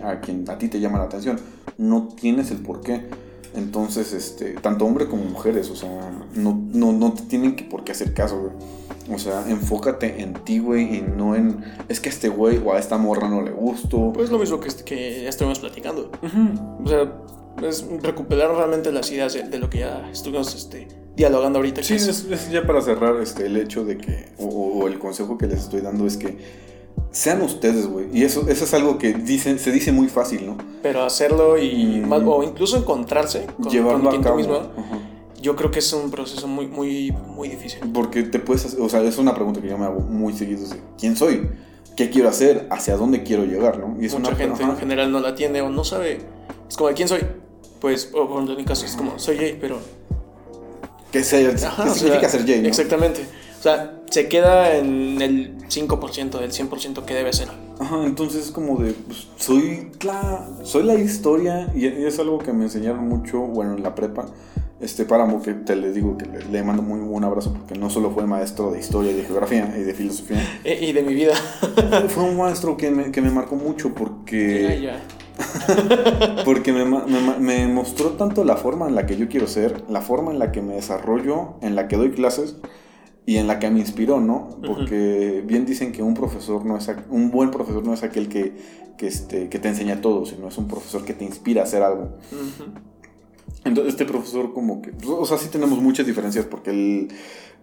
a, quien a ti te llama la atención. No tienes el por qué. Entonces, este, tanto hombres como mujeres, o sea, no, no, no te tienen que por qué hacer caso, güey. O sea, enfócate en ti, güey, y no en. Es que a este güey o a esta morra no le gusto. Pues lo mismo que, que ya estuvimos platicando. O sea, es recuperar realmente las ideas de, lo que ya estuvimos este, dialogando ahorita. Sí, es, ya para cerrar este, el hecho de que, o, el consejo que les estoy dando es que sean ustedes, güey. Y eso, eso es algo que dicen, se dice muy fácil, ¿no? Pero hacerlo y, mm. o incluso encontrarse con, Llevarlo a cabo. mismo. Yo creo que es un proceso muy, muy, muy difícil. Porque te puedes, o sea, es una pregunta que yo me hago muy seguido. ¿Quién soy? ¿Qué quiero hacer? ¿Hacia dónde quiero llegar? ¿no? Y Mucha gente en general no la tiene o no sabe. Es como, ¿quién soy? Pues, o en mi caso es como, soy gay, pero ¿Qué, significa ser gay? Exactamente. O sea, se queda en el 5% del 100% que debe ser. Ajá, entonces es como de, pues, soy la, soy la historia y es algo que me enseñaron mucho, bueno, en la prepa. Este páramo que te le digo que le, mando muy buen abrazo porque no solo fue maestro de historia y de geografía y de filosofía. Y de mi vida. fue un maestro que me, que me marcó mucho porque... Ya, ya. porque me, me, me, mostró tanto la forma en la que yo quiero ser, la forma en la que me desarrollo, en la que doy clases y en la que me inspiró, ¿no? Porque bien dicen que un profesor no es un buen profesor no es aquel que, que, este, que te enseña todo, sino es un profesor que te inspira a hacer algo. Entonces este profesor como que, pues, o sea, sí tenemos muchas diferencias porque él,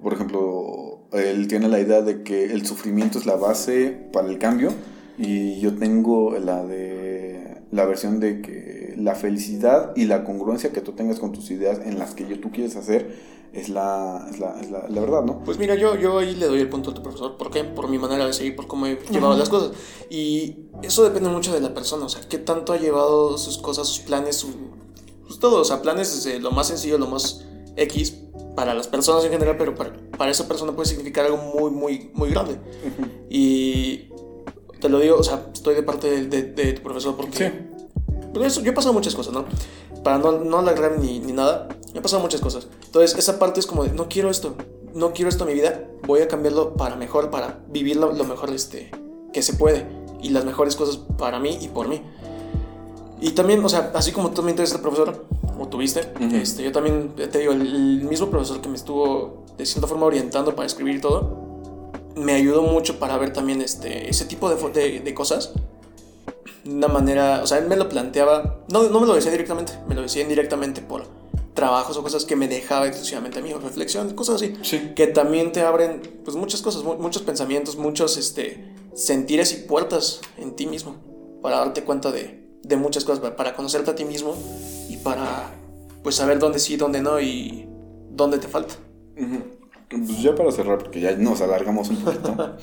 por ejemplo, él tiene la idea de que el sufrimiento es la base para el cambio y yo tengo la de la versión de que la felicidad y la congruencia que tú tengas con tus ideas en las que yo, tú quieres hacer es la, es la, es la, la, verdad, ¿no? Pues mira, yo, yo ahí le doy el punto a tu profesor. ¿Por qué? Por mi manera de seguir, por cómo he llevado las cosas. Y eso depende mucho de la persona, o sea, qué tanto ha llevado sus cosas, sus planes, su, pues todo, o sea, planes desde lo más sencillo, lo más X para las personas en general, pero para, para esa persona puede significar algo muy, muy, muy grande. Y te lo digo, o sea, estoy de parte de, de, tu profesor porque... Sí. Pero eso, yo he pasado muchas cosas, ¿no? Para no, no alargar ni, ni nada, me han pasado muchas cosas. Entonces, esa parte es como de, no quiero esto, no quiero esto en mi vida, voy a cambiarlo para mejor, para vivir lo, mejor este, que se puede y las mejores cosas para mí y por mí. Y también, o sea, así como tú me interesas profesor, o tuviste, este, yo también, te digo, el, mismo profesor que me estuvo de cierta forma orientando para escribir todo, me ayudó mucho para ver también este, ese tipo de, de, de cosas. De una manera, o sea, él me lo planteaba, no, no me lo decía directamente, me lo decía indirectamente por trabajos o cosas que me dejaba exclusivamente a mí, o reflexión, cosas así, que también te abren pues muchas cosas, muchos pensamientos, muchos este, sentires y puertas en ti mismo, para darte cuenta de, de muchas cosas, para conocerte a ti mismo y para pues saber dónde sí, dónde no y dónde te falta. Pues ya para cerrar, porque ya nos alargamos un poquito.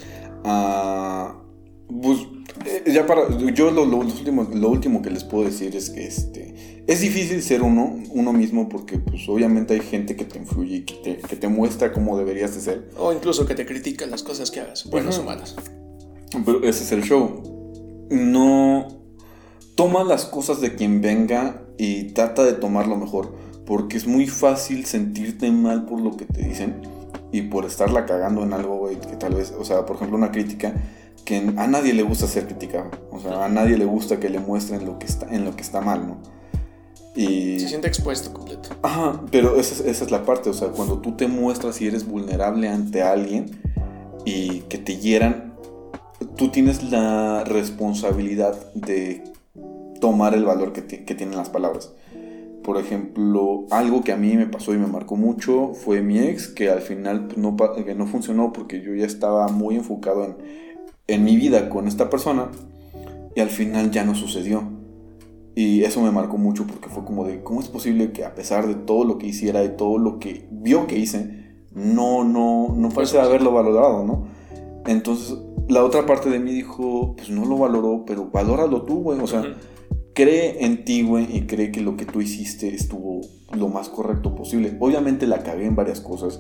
uh, pues eh, ya para. Yo lo, lo, último, lo último que les puedo decir es que este. Es difícil ser uno, uno mismo, porque pues obviamente hay gente que te influye y que te, que te muestra cómo deberías de ser. O incluso que te critica las cosas que hagas, buenas o malas. Pero ese es el show. No. Toma las cosas de quien venga y trata de tomarlo mejor. Porque es muy fácil sentirte mal por lo que te dicen y por estarla cagando en algo, güey, que tal vez, o sea, por ejemplo, una crítica que a nadie le gusta ser criticado. O sea, a nadie le gusta que le muestren lo que está, en lo que está mal, ¿no? Y... Se siente expuesto completo. Ajá, pero esa, esa es la parte, o sea, cuando tú te muestras y eres vulnerable ante alguien y que te hieran, tú tienes la responsabilidad de tomar el valor que, que, tienen las palabras. Por ejemplo, algo que a mí me pasó y me marcó mucho fue mi ex, que al final no, que no funcionó porque yo ya estaba muy enfocado en, en mi vida con esta persona y al final ya no sucedió. Y eso me marcó mucho porque fue como de, ¿cómo es posible que a pesar de todo lo que hiciera y todo lo que vio que hice, no, no, no parece haberlo valorado, ¿no? Entonces, la otra parte de mí dijo, pues no lo valoró, pero valóralo tú, güey. O sea, cree en ti, güey, y cree que lo que tú hiciste estuvo lo más correcto posible. Obviamente la cagué en varias cosas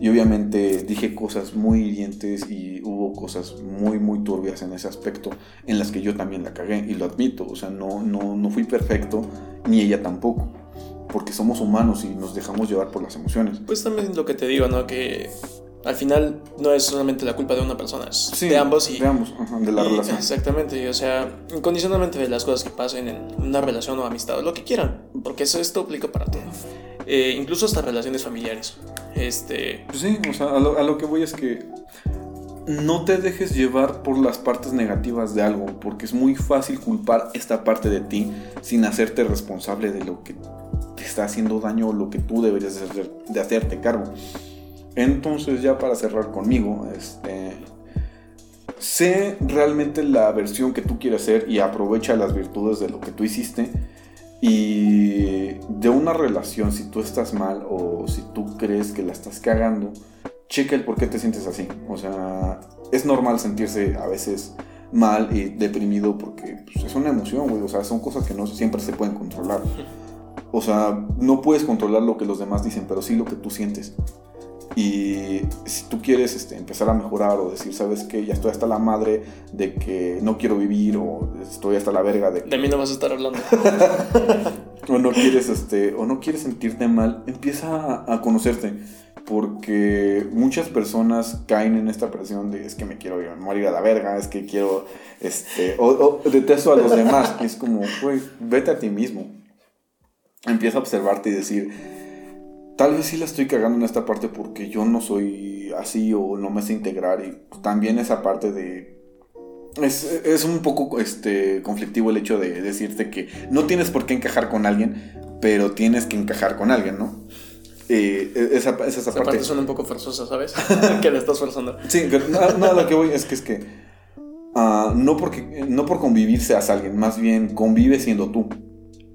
y obviamente dije cosas muy hirientes y hubo cosas muy, muy turbias en ese aspecto en las que yo también la cagué y lo admito. O sea, no, no, no fui perfecto, ni ella tampoco. Porque somos humanos y nos dejamos llevar por las emociones. Pues también lo que te digo, ¿no? Que al final no es solamente la culpa de una persona, es de ambos y de ambos, de la relación. Exactamente, o sea, incondicionalmente de las cosas que pasen en una relación o amistad, o lo que quieran, porque eso esto aplica para todo. Eh, incluso hasta relaciones familiares. Este, pues sí, o sea, a lo, a lo que voy es que no te dejes llevar por las partes negativas de algo, porque es muy fácil culpar esta parte de ti sin hacerte responsable de lo que te está haciendo daño o lo que tú deberías hacer, de hacerte cargo. Entonces ya para cerrar conmigo, este, sé realmente la versión que tú quieres ser y aprovecha las virtudes de lo que tú hiciste. Y de una relación, si tú estás mal o si tú crees que la estás cagando, checa el por qué te sientes así. O sea, es normal sentirse a veces mal y deprimido porque pues, es una emoción, güey. O sea, son cosas que no siempre se pueden controlar. O sea, no puedes controlar lo que los demás dicen, pero sí lo que tú sientes. Y si tú quieres este, empezar a mejorar o decir, sabes que ya estoy hasta la madre de que no quiero vivir o estoy hasta la verga de... De mí no vas a estar hablando. o no quieres este o no quieres sentirte mal, empieza a, a conocerte porque muchas personas caen en esta presión de es que me quiero morir a la verga, es que quiero este o, o detesto a los demás, es como, güey, vete a ti mismo. Empieza a observarte y decir, tal vez sí la estoy cagando en esta parte porque yo no soy así o no me sé integrar y también esa parte de es, es, un poco este, conflictivo el hecho de decirte que no tienes por qué encajar con alguien, pero tienes que encajar con alguien, ¿no? Eh, esa, esa, esa, parte. parte suena un poco forzosa, ¿sabes? que le estás forzando. Sí, no, no, lo que voy es que es que uh, no, porque, no por convivir seas alguien, más bien convive siendo tú.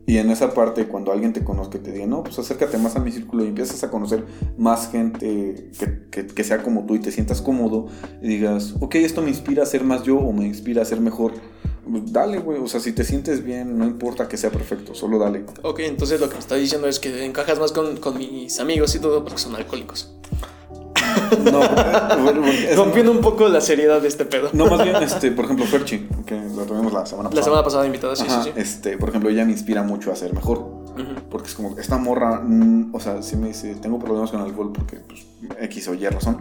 Y en esa parte, cuando alguien te conozca y te diga, no, pues acércate más a mi círculo y empiezas a conocer más gente que, que, sea como tú y te sientas cómodo y digas, ok, esto me inspira a ser más yo o me inspira a ser mejor. Dale, güey, o sea, si te sientes bien, no importa que sea perfecto, solo dale. Ok, entonces lo que me está diciendo es que encajas más con, con mis amigos y todo porque son alcohólicos. No, rompiendo un poco la seriedad de este pedo. No, más bien, este, por ejemplo, Ferchi, que lo tuvimos la semana pasada. La semana pasada invitada, sí, sí, sí. Este, por ejemplo, ella me inspira mucho a ser mejor. Uh -huh. Porque es como, esta morra, mm, o sea, sí me dice, tengo problemas con el alcohol porque, pues, X o Y razón.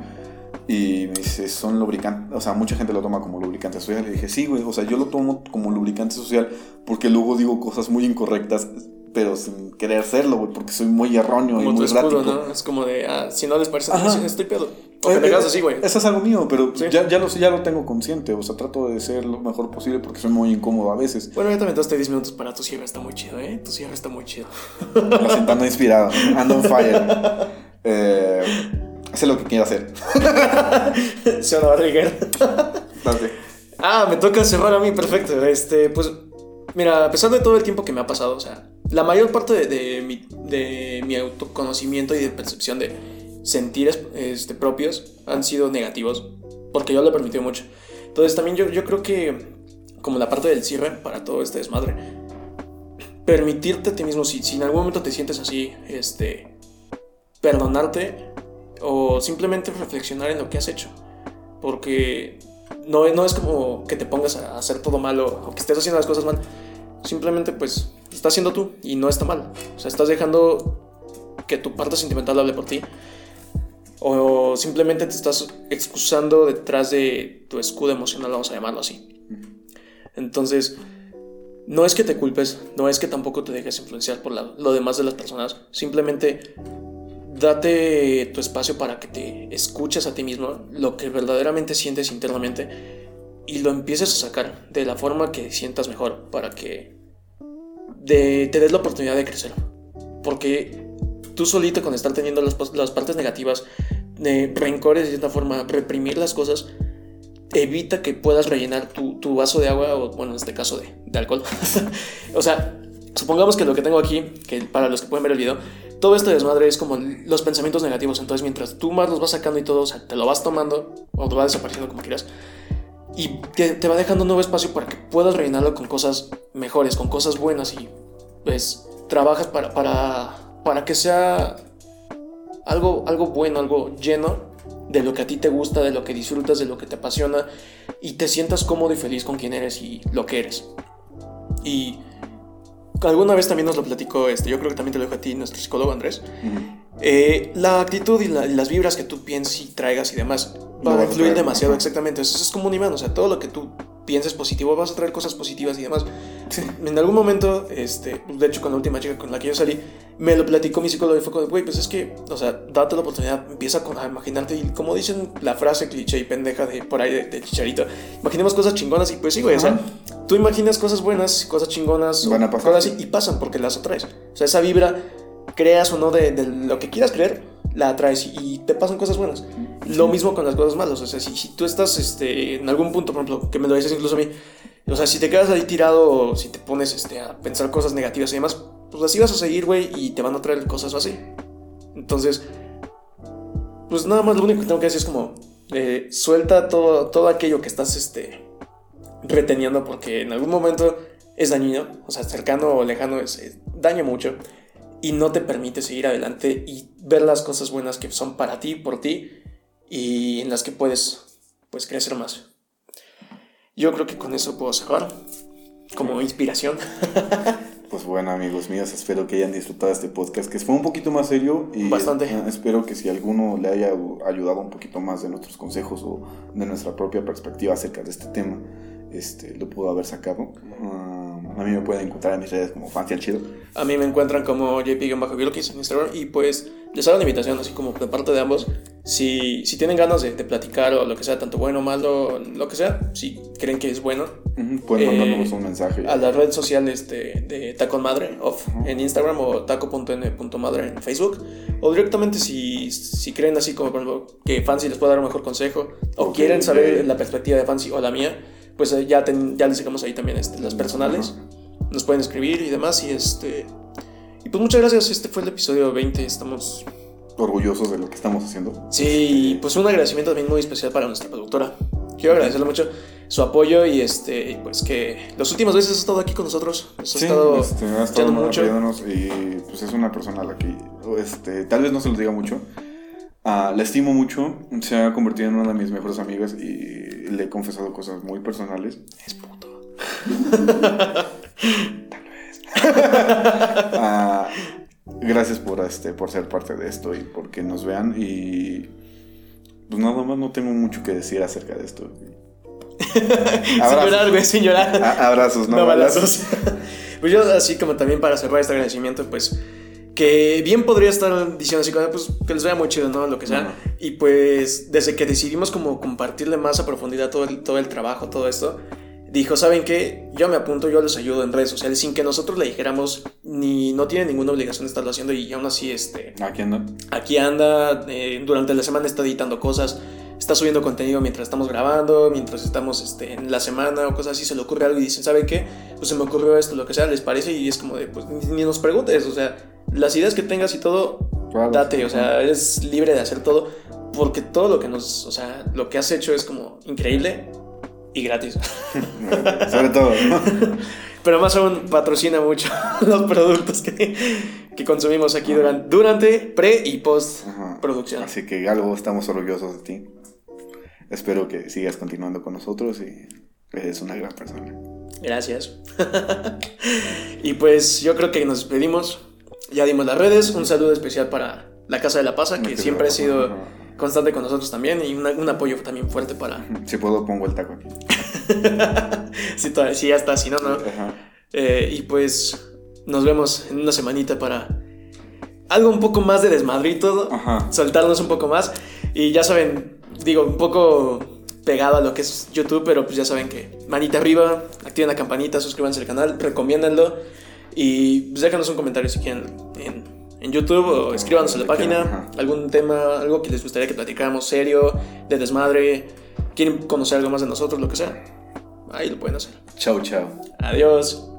Y me dice, son lubricantes, o sea, mucha gente lo toma como lubricante social. Le dije, sí, güey, o sea, yo lo tomo como lubricante social porque luego digo cosas muy incorrectas pero sin querer serlo, güey, porque soy muy erróneo como y muy escudo, ¿no? Es como de, ah, si no les parece, estoy pedo. O eh, eh, así, güey. Eso es algo mío, pero ¿Sí? ya, ya, lo, ya lo tengo consciente. O sea, trato de ser lo mejor posible porque soy muy incómodo a veces. Bueno, ya te aventaste 10 minutos para tu cierre, está muy chido, ¿eh? Tu cierre está muy chido. Me siento ando inspirado, ando on fire. Eh, sé lo que quiero hacer. Se va a Ah, me toca cerrar a mí, perfecto. Este, pues, mira, a pesar de todo el tiempo que me ha pasado, o sea, la mayor parte de, de, mi, de mi, autoconocimiento y de percepción de sentires este, propios han sido negativos, porque yo lo he permitido mucho. Entonces también yo, yo creo que, como la parte del cierre para todo este desmadre, permitirte a ti mismo, si, si en algún momento te sientes así, este, perdonarte o simplemente reflexionar en lo que has hecho. Porque no, no es como que te pongas a hacer todo malo o que estés haciendo las cosas mal. Simplemente pues estás siendo tú y no está mal. O sea, estás dejando que tu parte sentimental hable por ti. O simplemente te estás excusando detrás de tu escudo emocional, vamos a llamarlo así. Entonces, no es que te culpes, no es que tampoco te dejes influenciar por la, lo demás de las personas. Simplemente date tu espacio para que te escuches a ti mismo, lo que verdaderamente sientes internamente y lo empieces a sacar de la forma que sientas mejor para que de, te des la oportunidad de crecer. Porque tú solito con estar teniendo las, las partes negativas, de rencores de cierta forma, reprimir las cosas, evita que puedas rellenar tu, tu, vaso de agua o, bueno, en este caso de, de alcohol. o sea, supongamos que lo que tengo aquí, que para los que pueden ver el video, todo este desmadre es como los pensamientos negativos. Entonces, mientras tú más los vas sacando y todo, o sea, te lo vas tomando o te va desapareciendo como quieras. Y te, te, va dejando un nuevo espacio para que puedas rellenarlo con cosas mejores, con cosas buenas y pues trabajas para, para, para que sea algo, algo bueno, algo lleno de lo que a ti te gusta, de lo que disfrutas, de lo que te apasiona y te sientas cómodo y feliz con quien eres y lo que eres. Y alguna vez también nos lo platicó, este, yo creo que también te lo dijo a ti, nuestro psicólogo Andrés. Uh -huh. eh, la actitud y, la, y, las vibras que tú pienses y traigas y demás van a influir demasiado, -huh. exactamente. Eso es como un imán, o sea, todo lo que tú pienses positivo vas a traer cosas positivas y demás. Sí. En algún momento, este, de hecho, con la última chica con la que yo salí, me lo platicó mi psicólogo y fue como, güey, pues es que, o sea, date la oportunidad, empieza con, a imaginarte, y como dicen la frase cliché y pendeja de por ahí de, de Chicharito, imaginemos cosas chingonas y pues sí, güey, uh -huh. o sea, tú imaginas cosas buenas, cosas chingonas, Van a pasar. cosas así, y pasan porque las atraes. O sea, esa vibra, creas o no de, de lo que quieras creer, la atraes y te pasan cosas buenas. Lo mismo con las cosas malas. O sea, si, si, tú estás este, en algún punto, por ejemplo, que me lo dices incluso a mí, o sea, si te quedas ahí tirado, si te pones este, a pensar cosas negativas y demás, pues así vas a seguir, güey, y te van a traer cosas así. Entonces, pues nada más lo único que tengo que decir es como, eh, suelta todo, todo aquello que estás este, reteniendo porque en algún momento es dañino, o sea, cercano o lejano es, es daña mucho y no te permite seguir adelante y ver las cosas buenas que son para ti, por ti y en las que puedes pues crecer más. Yo creo que con eso puedo cerrar como inspiración. Pues bueno, amigos míos, espero que hayan disfrutado este podcast, que fue un poquito más serio y Bastante. eh, espero que si alguno le haya ayudado un poquito más de nuestros consejos o de nuestra propia perspectiva acerca de este tema, este, lo pudo haber sacado. Ah, a mí me pueden encontrar en mis redes como Fancy al Chido. A mí me encuentran como jp-biologis en Instagram y pues les hago la invitación así como de parte de ambos. Si, si tienen ganas de, de platicar o lo que sea, tanto bueno o malo, lo que sea, si creen que es bueno, Pueden Eh, mandarnos un mensaje. a la red social este, de Taco Madre off en Instagram o taco.n.madre en Facebook. O directamente si, si creen así como por ejemplo, que Fancy les puede dar un mejor consejo o Ok, quieren saber ok. la perspectiva de Fancy o la mía, pues eh, ya, ten- ya les dejamos ahí también este, las personales. Nos pueden escribir y demás. Y este. Y pues muchas gracias. Este fue el episodio 20. Estamos. Orgullosos de lo que estamos haciendo. Sí, y pues un agradecimiento también muy especial para nuestra productora. Quiero agradecerle mucho su apoyo y este. Pues que las últimas veces ha estado aquí con nosotros. Nos ha Sí, estado este, ha estado mucho. apoyándonos y pues es una persona a la que este, tal vez no se los diga mucho. Ah, la estimo mucho, se ha convertido en una de mis mejores amigas y le he confesado cosas muy personales. Es puto. Ah, gracias por, este, por ser parte de esto y porque nos vean y pues nada más no tengo mucho que decir acerca de esto. Sin llorar, güey, sin llorar. A- abrazos, no, No balazos. balazos. pues yo, así como también para cerrar este agradecimiento, pues. Que bien podría estar diciendo así, pues que les vea muy chido, ¿no? Lo que sea. Y pues desde que decidimos como compartirle más a profundidad todo el, todo el trabajo, todo esto, dijo, ¿saben qué? Yo me apunto, yo les ayudo en redes sociales sin que nosotros le dijéramos, ni no tiene ninguna obligación de estarlo haciendo y aún así, este, Aquí andan. aquí anda, eh, durante la semana está editando cosas, está subiendo contenido mientras estamos grabando, mientras estamos este, en la semana o cosas así, se le ocurre algo y dicen, ¿sabe qué? Pues se me ocurrió esto, lo que sea, les parece y es como de, pues ni, nos preguntes, o sea, las ideas que tengas y todo, Claro. date, o sea, eres libre de hacer todo, porque todo lo que nos, o sea, lo que has hecho es como increíble y gratis. Sobre todo, ¿no? Pero más aún patrocina mucho los productos que, que consumimos aquí durante, durante, pre y post Ajá. producción. Así que algo estamos orgullosos de ti. Espero que sigas continuando con nosotros y eres una gran persona. Gracias. y pues yo creo que nos despedimos. Ya dimos las redes. Un saludo especial para la Casa de la Pasa, que siempre ha sido constante con nosotros también. Y una- un apoyo también fuerte para... Si puedo, pongo el taco aquí. si, todavía- si ya está, si no, no. Eh, y pues nos vemos en una semanita para algo un poco más de desmadrito. Ajá. Soltarnos un poco más. Y ya saben, digo, un poco pegado a lo que es YouTube, pero pues ya saben que manita arriba, activen la campanita, suscríbanse al canal, recomiéndenlo. Y pues déjanos un comentario si quieren en, en YouTube o escríbanos en la página algún tema, algo que les gustaría que platicáramos serio, de desmadre, quieren conocer algo más de nosotros, lo que sea. Ahí lo pueden hacer. Chau, chau. Adiós.